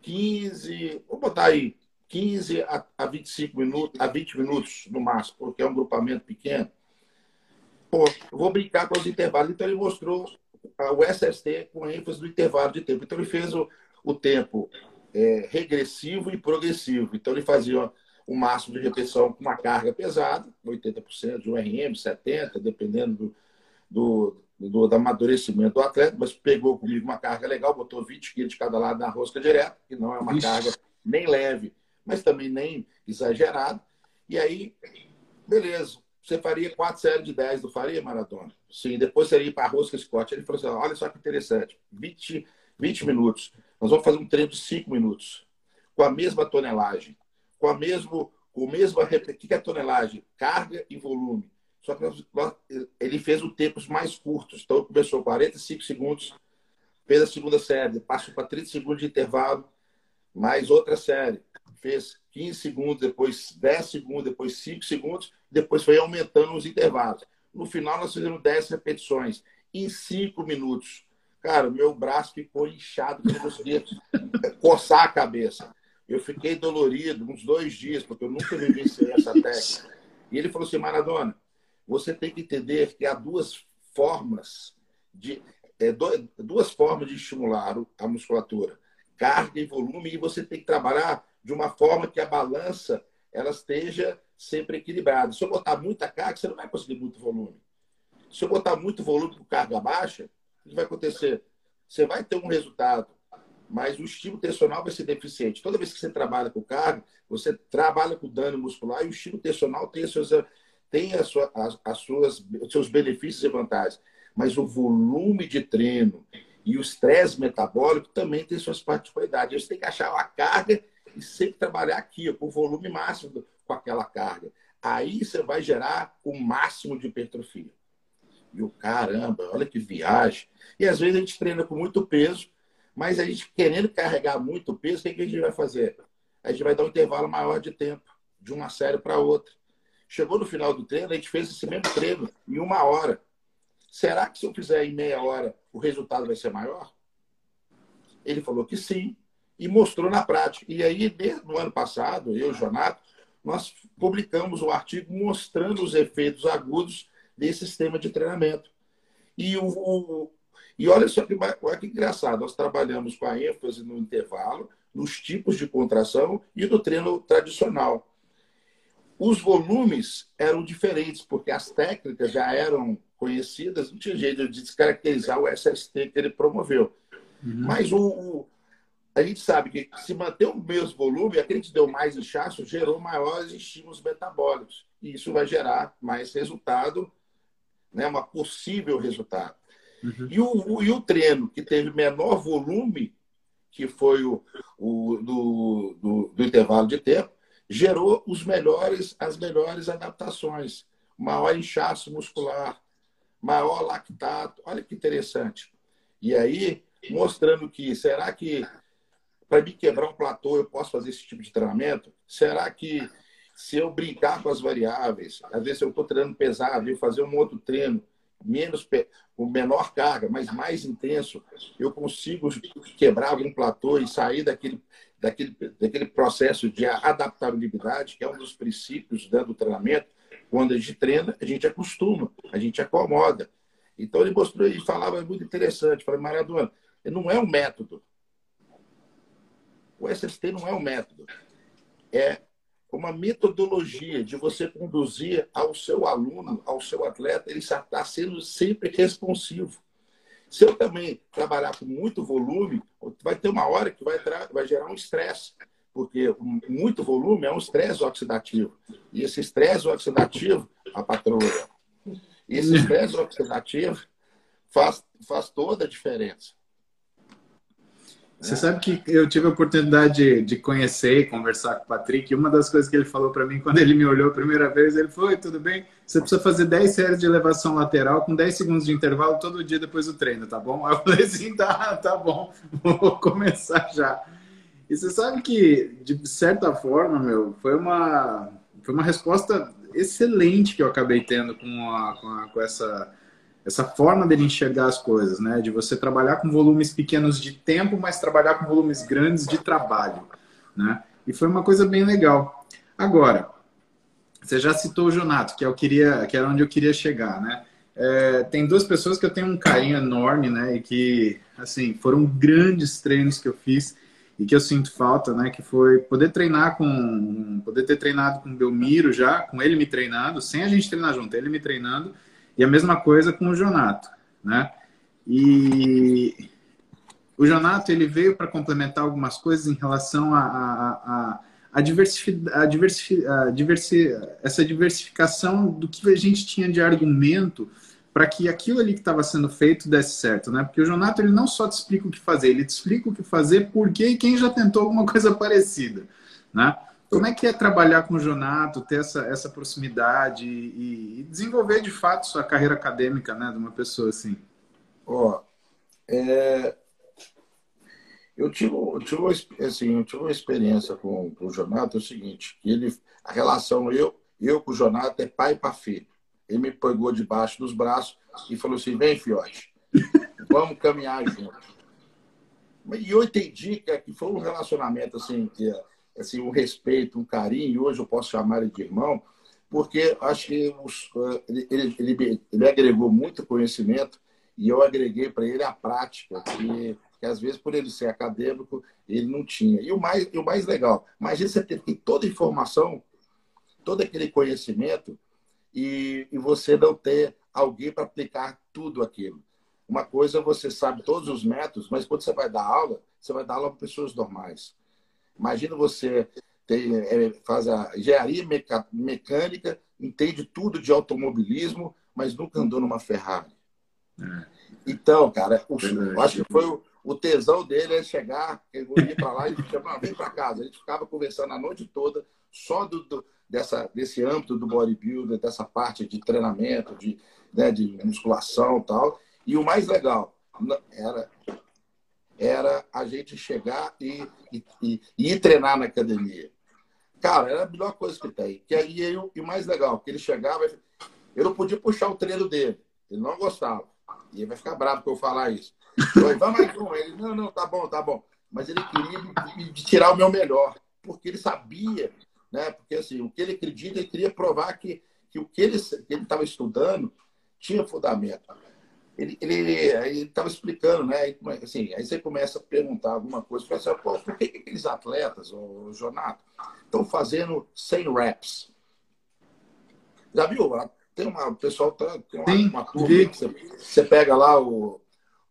15, vou botar aí, 15 a, a 25 minutos, a 20 minutos no máximo, porque é um grupamento pequeno. Pô, vou brincar com os intervalos. Então, ele mostrou o SST com ênfase no intervalo de tempo. Então, ele fez o, o tempo é, regressivo e progressivo. Então, ele fazia o máximo de repetição com uma carga pesada, 80% de um RM, 70%, dependendo do, do, do, do amadurecimento do atleta, mas pegou comigo uma carga legal, botou 20 quilos de cada lado na rosca direto, que não é uma Ixi. carga nem leve, mas também nem exagerada. E aí, beleza, você faria quatro séries de 10 do Faria Maratona? Sim, depois você ia para a rosca Scott. Ele falou assim: olha só que interessante, 20, 20 minutos. Nós vamos fazer um treino de 5 minutos, com a mesma tonelagem, com a mesmo, com o mesmo. O que é tonelagem? Carga e volume. Só que nós, nós, ele fez os tempos mais curtos. Então, começou 45 segundos, fez a segunda série, passou para 30 segundos de intervalo, mais outra série. Fez 15 segundos, depois 10 segundos, depois 5 segundos, depois foi aumentando os intervalos. No final, nós fizemos 10 repetições em 5 minutos. Cara, meu braço ficou inchado, não conseguia coçar a cabeça. Eu fiquei dolorido uns dois dias, porque eu nunca vivenciei essa técnica. E ele falou assim, Maradona, você tem que entender que há duas formas de é, duas formas de estimular a musculatura, carga e volume, e você tem que trabalhar de uma forma que a balança ela esteja sempre equilibrada. Se eu botar muita carga, você não vai conseguir muito volume. Se eu botar muito volume com carga baixa, o que vai acontecer? Você vai ter um resultado, mas o estímulo tensional vai ser deficiente. Toda vez que você trabalha com carga, você trabalha com dano muscular e o estímulo tensional tem, seus, tem as, suas, as, as suas, os seus benefícios e vantagens. Mas o volume de treino e o estresse metabólico também tem suas particularidades. Você tem que achar a carga e sempre trabalhar aqui, com o volume máximo com aquela carga. Aí você vai gerar o máximo de hipertrofia. E o caramba, olha que viagem. E às vezes a gente treina com muito peso, mas a gente querendo carregar muito peso, o que, a gente vai fazer? A gente vai dar um intervalo maior de tempo, de uma série para outra. Chegou no final do treino, a gente fez esse mesmo treino em uma hora. Será que se eu fizer em meia hora, o resultado vai ser maior? Ele falou que sim, e mostrou na prática. E aí, no ano passado, eu e o Jonato, nós publicamos um artigo mostrando os efeitos agudos desse sistema de treinamento. E, o, o e olha só que, olha que engraçado, nós trabalhamos com a ênfase no intervalo, nos tipos de contração e no treino tradicional. Os volumes eram diferentes, porque as técnicas já eram conhecidas, não tinha jeito de descaracterizar o SST que ele promoveu. Uhum. Mas o, o, a gente sabe que se manter o mesmo volume, aquele que deu mais inchaço gerou maiores estímulos metabólicos. E isso vai gerar mais resultado né, uma possível resultado. Uhum. E, o, e o treino que teve menor volume, que foi o, o do, do, do, intervalo de tempo, gerou os melhores, as melhores adaptações. Maior inchaço muscular, maior lactato. Olha que interessante. E aí, mostrando que será que para me quebrar um platô eu posso fazer esse tipo de treinamento? Será que se eu brincar com as variáveis, às vezes eu estou treinando pesado, eu fazer um outro treino menos com menor carga, mas mais intenso, eu consigo quebrar algum platô e sair daquele, daquele, daquele processo de adaptabilidade, que é um dos princípios né, do treinamento. Quando a gente treina, a gente acostuma, a gente acomoda. Então ele mostrou e falava muito interessante. Falei, Maradona, não é um método. O SST não é um método. É uma metodologia de você conduzir ao seu aluno, ao seu atleta, ele está sendo sempre responsivo. Se eu também trabalhar com muito volume, vai ter uma hora que vai, vai gerar um estresse, porque muito volume é um estresse oxidativo. E esse estresse oxidativo, a patroa, esse estresse oxidativo faz, faz toda a diferença. Você sabe que eu tive a oportunidade de, conhecer e conversar com o Patrick. E uma das coisas que ele falou para mim quando ele me olhou a primeira vez, ele falou: tudo bem? Você precisa fazer 10 séries de elevação lateral com 10 segundos de intervalo todo dia depois do treino, tá bom? Aí eu falei assim: tá, tá bom, vou começar já. E você sabe que, de certa forma, meu, foi uma, foi uma resposta excelente que eu acabei tendo com, a, com, a, com essa essa forma dele enxergar as coisas, né? De você trabalhar com volumes pequenos de tempo, mas trabalhar com volumes grandes de trabalho, né? E foi uma coisa bem legal. Agora, você já citou o Jonato, que eu queria, que era onde eu queria chegar, né? É, tem duas pessoas que eu tenho um carinho enorme, né? E que, assim, foram grandes treinos que eu fiz e que eu sinto falta, né? Que foi poder treinar com, poder ter treinado com o Belmiro já, com ele me treinando, sem a gente treinar junto, ele me treinando e a mesma coisa com o Jonato. né? E o Jonato ele veio para complementar algumas coisas em relação a, a, a, a, diversi, a, diversi, a diversi, essa diversificação do que a gente tinha de argumento para que aquilo ali que estava sendo feito desse certo, né? Porque o Jonato ele não só te explica o que fazer, ele te explica o que fazer, por quê e quem já tentou alguma coisa parecida, né? Como é que é trabalhar com o Jonato, ter essa, essa proximidade e, e desenvolver de fato sua carreira acadêmica, né, de uma pessoa assim? Ó, é... eu, tive, eu, tive uma, assim, eu tive uma experiência com, com o Jonato, é o seguinte, ele, a relação eu, eu com o Jonato é pai para filho. Ele me pegou debaixo dos braços e falou assim, vem, fiote, vamos caminhar juntos. E eu entendi que foi um relacionamento assim, que assim, um respeito, um carinho, hoje eu posso chamar ele de irmão, porque acho que os, ele, ele, ele, ele agregou muito conhecimento e eu agreguei para ele a prática, que, que às vezes, por ele ser acadêmico, ele não tinha. E o mais, e o mais legal, imagina você ter toda a informação, todo aquele conhecimento e, e você não ter alguém para aplicar tudo aquilo. Uma coisa você sabe todos os métodos, mas quando você vai dar aula, você vai dar aula para pessoas normais. Imagina você tem, é, faz a engenharia mecânica, entende tudo de automobilismo, mas nunca andou numa Ferrari. É. Então, cara, o, eu acho que foi o, o tesão dele é chegar, eu ir para lá e chamar, vem para casa. A gente ficava conversando a noite toda só do, do, dessa, desse âmbito do bodybuilder, dessa parte de treinamento, de, né, de musculação e tal. E o mais legal era era a gente chegar e, e, e, e ir treinar na academia. Cara, era a melhor coisa que tem. Que aí eu, e mais legal, que ele chegava, eu não podia puxar o treino dele. Ele não gostava. E ele vai ficar bravo por eu falar isso. Eu vamos mais um. Ele, não, não, tá bom, tá bom. Mas ele queria me tirar o meu melhor. Porque ele sabia, né? Porque assim, o que ele acredita, ele queria provar que, que o que ele estava estudando tinha fundamento ele estava explicando, né? Assim, aí você começa a perguntar alguma coisa, pensa, assim, Pô, por que, que aqueles atletas, o Jonato, estão fazendo 100 reps? Já viu? Tem uma, o pessoal tá, tem uma, Sim, uma turma que você, você, pega lá o,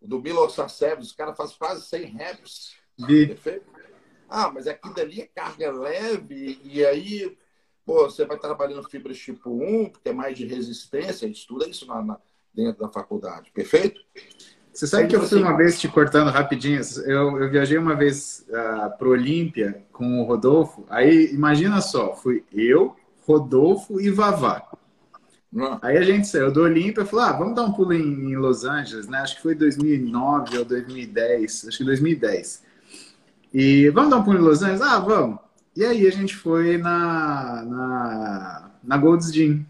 o do Milo Sarsevs, os caras fazem quase 100 reps. Perfeito? Ah, mas aqui dali é carga leve, e aí, pô, você vai trabalhando fibras tipo 1, que é mais de resistência, estuda isso na, na dentro da faculdade. Perfeito? Você sabe que eu fui uma vez te cortando rapidinho. Eu, eu viajei uma vez uh, ah, para o Olímpia com o Rodolfo. Aí, imagina só, fui eu, Rodolfo e Vavá. Não. Aí a gente saiu do Olímpia e falou: ah, vamos dar um pulo em, em, Los Angeles, né? Acho que foi 2009 ou 2010. Acho que 2010. E vamos dar um pulo em Los Angeles? Ah, vamos. E aí a gente foi na, na, na Gold's Gym.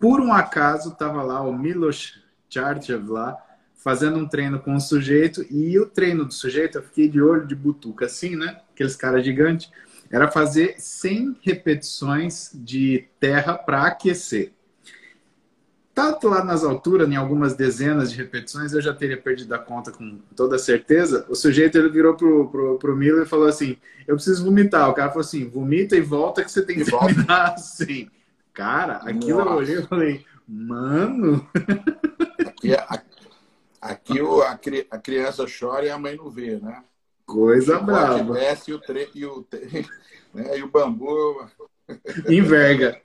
Por um acaso, estava lá o Milos Charchev lá, fazendo um treino com o sujeito, e o treino do sujeito, eu fiquei de olho de butuca assim, né? Aqueles caras gigantes. Era fazer 100 repetições de terra para aquecer. Tanto lá nas alturas, em algumas dezenas de repetições, eu já teria perdido a conta com toda certeza. O sujeito ele virou pro, pro, pro Miller e falou assim: Eu preciso vomitar. O cara falou assim: Vomita e volta que você tem que terminar assim. Cara, aquilo Nossa. eu olhei e falei, mano. Aqui, aqui, aqui o, a, a, criança chora e a mãe não vê, né? Coisa o brava. Desce, e, o tre, e, o, né, e o bambu. Enverga.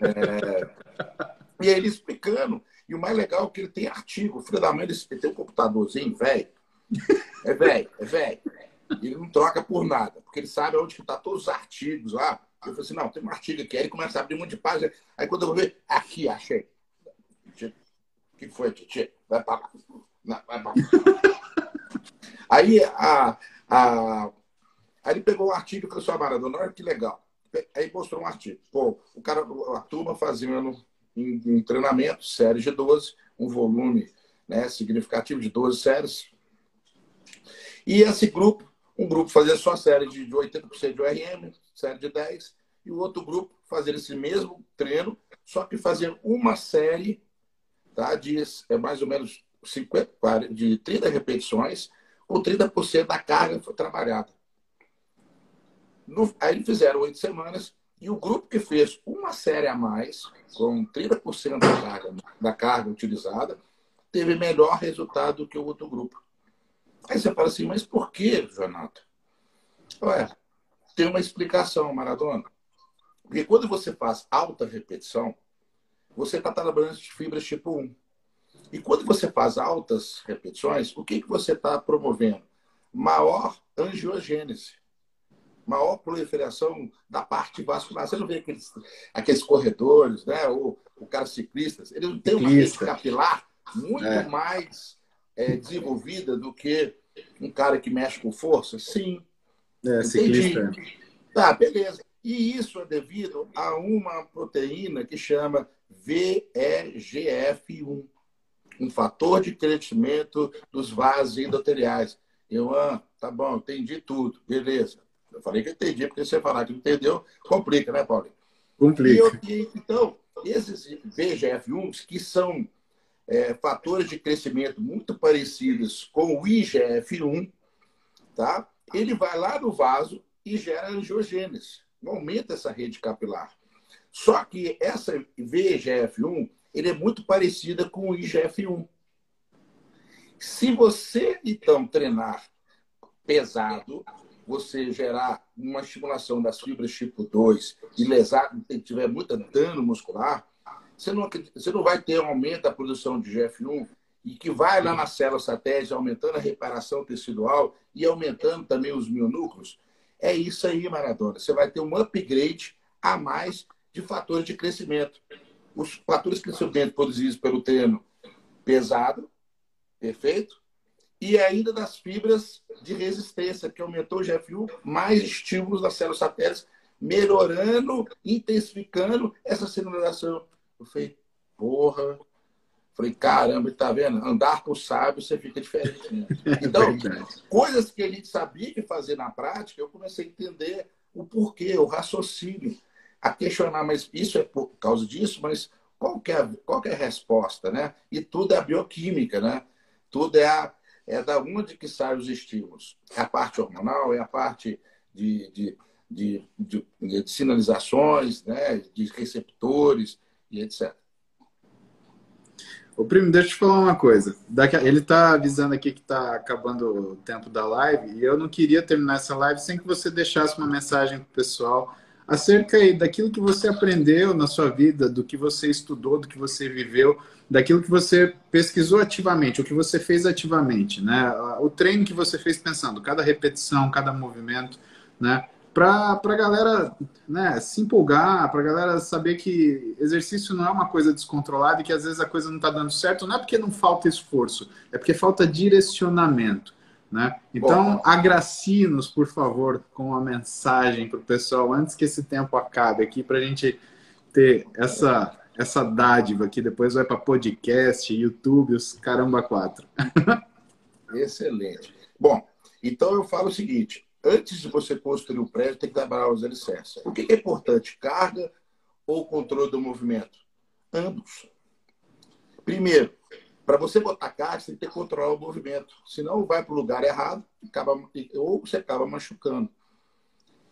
É, e aí ele explicando. E o mais legal é que ele tem artigo. O filho da mãe tem um computadorzinho, velho. É velho, é velho. Ele não troca por nada, porque ele sabe onde que tá todos os artigos lá. Eu falei assim, não, tem um artigo aqui. Aí começa a abrir um monte de página. Aí quando eu vou ver, aqui, achei. O que foi, Titi? Vai pra lá. Não, vai pra lá. aí, a, a, aí ele pegou um artigo e falou assim, Maradona, olha que legal. Aí mostrou um artigo. Pô, o cara, a turma fazendo em, em treinamento, série de 12, um volume né, significativo de 12 séries. E esse grupo, um grupo fazia só série de, de 80% de ORM, série de 10, e o outro grupo fazer esse mesmo treino, só que fazer uma série tá, de é mais ou menos 50, de 30 repetições, ou 30% da carga foi trabalhada. No, aí fizeram oito semanas, e o grupo que fez uma série a mais, com 30% da carga, da carga utilizada, teve melhor resultado do que o outro grupo. Aí você fala assim, mas por que, Jonathan? Ué, tem uma explicação, Maradona. Porque quando você faz alta repetição, você está trabalhando de fibras tipo 1. E quando você faz altas repetições, o que, que você está promovendo? Maior angiogênese, maior proliferação da parte vascular. Você não vê aqueles, aqueles corredores, né? O, o cara ciclista, ele não tem uma rede capilar muito é. mais é, desenvolvida do que um cara que mexe com força? Sim. É, ciclista. Tá, beleza. E isso é devido a uma proteína que chama VEGF1, um fator de crescimento dos vasos endoteliais. Eu, ah, tá bom, entendi tudo, beleza. Eu falei que entendi, porque você falar que entendeu, complica, né, Paulo? Complica. E eu, então, esses VGF1, que são é, fatores de crescimento muito parecidos com o IGF-1, tá? Ele vai lá no vaso e gera angiogênese, aumenta essa rede capilar. Só que essa VEGF1 ele é muito parecida com o IGF-1. Se você, então, treinar pesado, você gerar uma estimulação das fibras tipo 2 e lesar, tiver muito dano muscular, você não, você não vai ter um aumento da produção de GF1 e que vai lá na célula satélite aumentando a reparação tecidual e aumentando também os mionúcleos. É isso aí, Maradona. Você vai ter um upgrade a mais de fatores de crescimento. Os fatores de crescimento produzidos pelo treino pesado, perfeito? E ainda das fibras de resistência, que aumentou o GFU, mais estímulos das células satélites, melhorando, intensificando essa sinalização. Eu falei, porra. Falei, caramba, tá vendo? Andar com o sábio, você fica diferente. Né? Então, é coisas que a gente sabia que fazer na prática, eu comecei a entender o porquê, o raciocínio a questionar, mas isso é por causa disso, mas qual que é, qual é a resposta, né? E tudo é a bioquímica, né? Tudo é, a, é da onde que saem os estímulos. É a parte hormonal, é a parte de, de, de, de, de sinalizações, né? de receptores e etc. Ô, primo, deixa eu te falar uma coisa. Ele está avisando aqui que está acabando o tempo da live e eu não queria terminar essa live sem que você deixasse uma mensagem para o pessoal acerca aí daquilo que você aprendeu na sua vida, do que você estudou, do que você viveu, daquilo que você pesquisou ativamente, o que você fez ativamente, né? O treino que você fez pensando, cada repetição, cada movimento, né? Para a galera né, se empolgar, para a galera saber que exercício não é uma coisa descontrolada e que às vezes a coisa não está dando certo, não é porque não falta esforço, é porque falta direcionamento. Né? Então, agracie-nos, por favor, com uma mensagem para o pessoal antes que esse tempo acabe aqui, para a gente ter essa, essa dádiva que depois vai para podcast, YouTube, os caramba quatro. Excelente. Bom, então eu falo o seguinte: antes de você construir o prédio, tem que trabalhar os alicerces. O que é importante, carga ou controle do movimento? Ambos. Primeiro, para você botar caixa, você tem que controlar o movimento. Senão vai para o lugar errado acaba, ou você acaba machucando.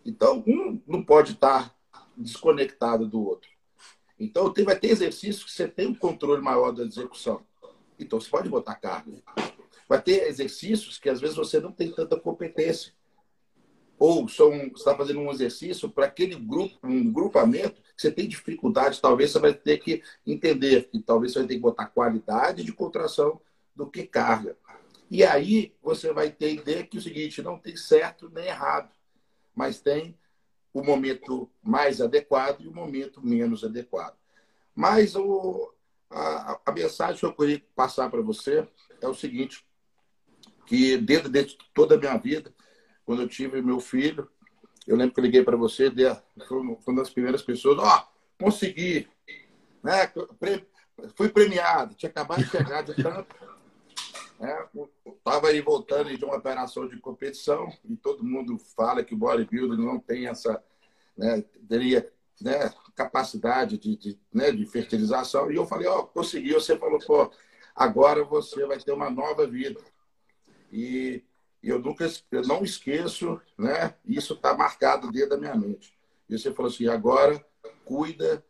Então, um não pode estar desconectado do outro. Então, vai ter exercícios que você tem um controle maior da execução. Então, você pode botar carga. Vai ter exercícios que às vezes você não tem tanta competência. Ou são, você está fazendo um exercício para aquele grupo, um grupamento, você tem dificuldade, talvez você vai ter que entender que talvez você vai ter que botar qualidade de contração do que carga. E aí você vai entender que o seguinte, não tem certo nem errado, mas tem o momento mais adequado e o momento menos adequado. Mas o, a, a mensagem que eu queria passar para você é o seguinte, que dentro de toda a minha vida, quando eu tive meu filho, eu lembro que eu liguei para você, foi uma das primeiras pessoas, ó, oh, consegui, né? fui premiado, tinha acabado de chegar de tanto. Estava né? aí voltando de uma operação de competição e todo mundo fala que o bodybuilder não tem essa, né, teria né, capacidade de, de, né, de fertilização. E eu falei, ó, oh, consegui. Você falou, pô, agora você vai ter uma nova vida. E e eu nunca eu não esqueço, né? Isso está marcado dentro da minha mente. E você falou assim: agora cuida,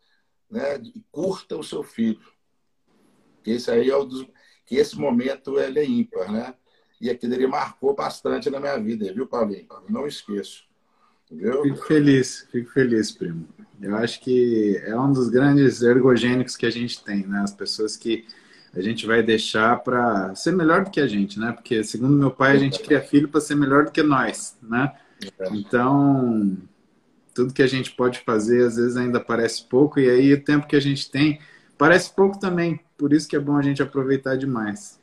né? E curta o seu filho. Esse aí é o dos. que esse momento ele é ímpar, né? E aquilo ele marcou bastante na minha vida, viu, Paulinho? Não esqueço. Viu? Fico feliz, fico feliz, primo. Eu acho que é um dos grandes ergogênicos que a gente tem, né? As pessoas que a gente vai deixar para ser melhor do que a gente, né? Porque, segundo meu pai, a gente cria filho para ser melhor do que nós, né? Então, tudo que a gente pode fazer, às vezes ainda parece pouco, e aí o tempo que a gente tem parece pouco também. Por isso que é bom a gente aproveitar demais.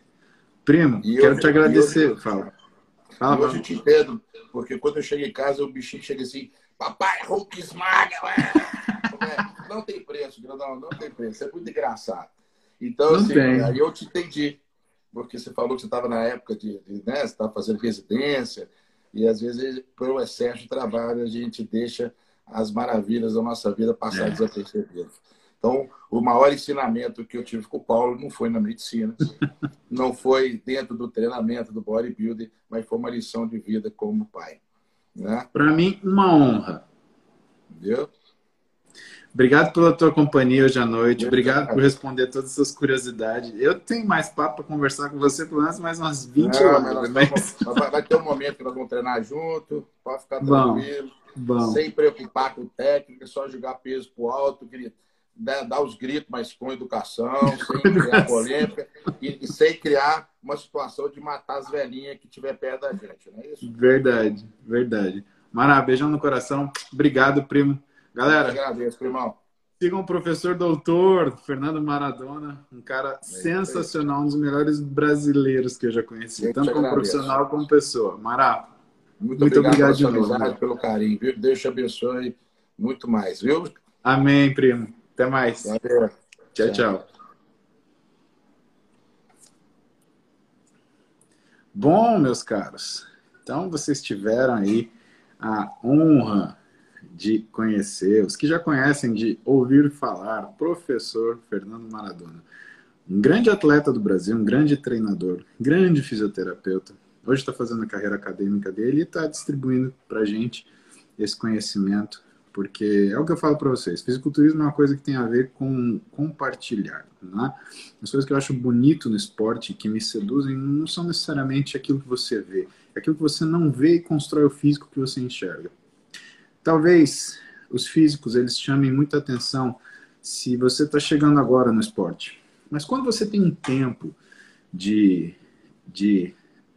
Primo, e quero hoje, te agradecer. Hoje, Fala. Fala, hoje eu te entendo, porque quando eu chego em casa, o bichinho chega assim, papai, Hulk esmaga, é, não tem preço, grandão, não tem preço. É muito engraçado. Então, não assim, tem. aí eu te entendi. Porque você falou que você estava na época de, de né, você estava fazendo residência, e às vezes, pelo excesso de trabalho, a gente deixa as maravilhas da nossa vida passar é. desapercebidas. Então, o maior ensinamento que eu tive com o Paulo não foi na medicina, não foi dentro do treinamento do bodybuilding, mas foi uma lição de vida como pai. Né? Para mim, uma honra. Viu? Obrigado pela tua companhia hoje à noite. Obrigado por responder todas as suas curiosidades. Eu tenho mais papo para conversar com você, pelo menos mais umas 20 Não, horas. Mas... Vamos, vai ter um momento que nós vamos treinar junto. Pode ficar tranquilo. Bom, bom. Sem preocupar com técnica, só jogar peso pro alto, grito, dar os gritos, mas com educação, sem criar polêmica e, e, sem criar uma situação de matar as velhinhas que estiver perto da gente, não é isso? Verdade, verdade. Mara, beijão no coração. Obrigado, primo. Galera, agradeço, primão. Sigam o professor doutor Fernando Maradona, um cara é sensacional, um dos melhores brasileiros que eu já conheci, eu tanto como profissional como pessoa. Mara, muito, muito obrigado, obrigado de novo. Amizade, pelo carinho, viu? Deus te abençoe muito mais, viu? Amém, primo. Até mais. Valeu. Tchau, tchau. tchau. Bom, meus caros, então vocês tiveram aí a honra de conhecer, os que já conhecem de ouvir falar, professor Fernando Maradona. Um grande atleta do Brasil, um grande treinador, grande fisioterapeuta. Hoje está fazendo a carreira acadêmica dele e está distribuindo para gente esse conhecimento, porque é o que eu falo para vocês: fisiculturismo é uma coisa que tem a ver com compartilhar. Né? As coisas que eu acho bonito no esporte, que me seduzem, não são necessariamente aquilo que você vê, é aquilo que você não vê e constrói o físico que você enxerga. Talvez os físicos eles chamem muita atenção se você está chegando agora no esporte. Mas quando você tem um tempo de, de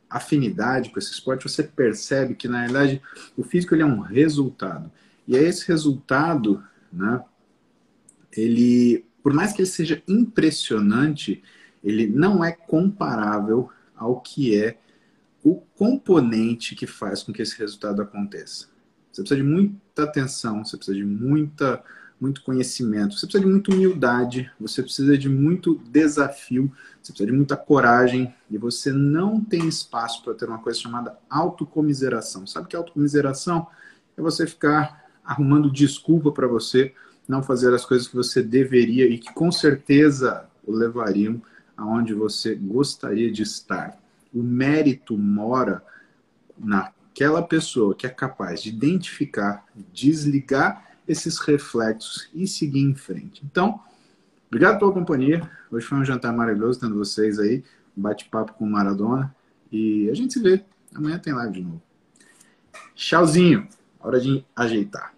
afinidade com esse esporte, você percebe que, na verdade, o físico ele é um resultado. E é esse resultado, né, ele, por mais que ele seja impressionante, ele não é comparável ao que é o componente que faz com que esse resultado aconteça. Você precisa de muita atenção, você precisa de muita, muito conhecimento, você precisa de muita humildade, você precisa de muito desafio, você precisa de muita coragem e você não tem espaço para ter uma coisa chamada autocomiseração. Sabe o que é autocomiseração? É você ficar arrumando desculpa para você não fazer as coisas que você deveria e que com certeza o levariam aonde você gostaria de estar. O mérito mora na aquela pessoa que é capaz de identificar, desligar esses reflexos e seguir em frente. Então, obrigado pela companhia. Hoje foi um jantar maravilhoso tendo vocês aí, um bate-papo com o Maradona. E a gente se vê. Amanhã tem live de novo. Tchauzinho. Hora de ajeitar.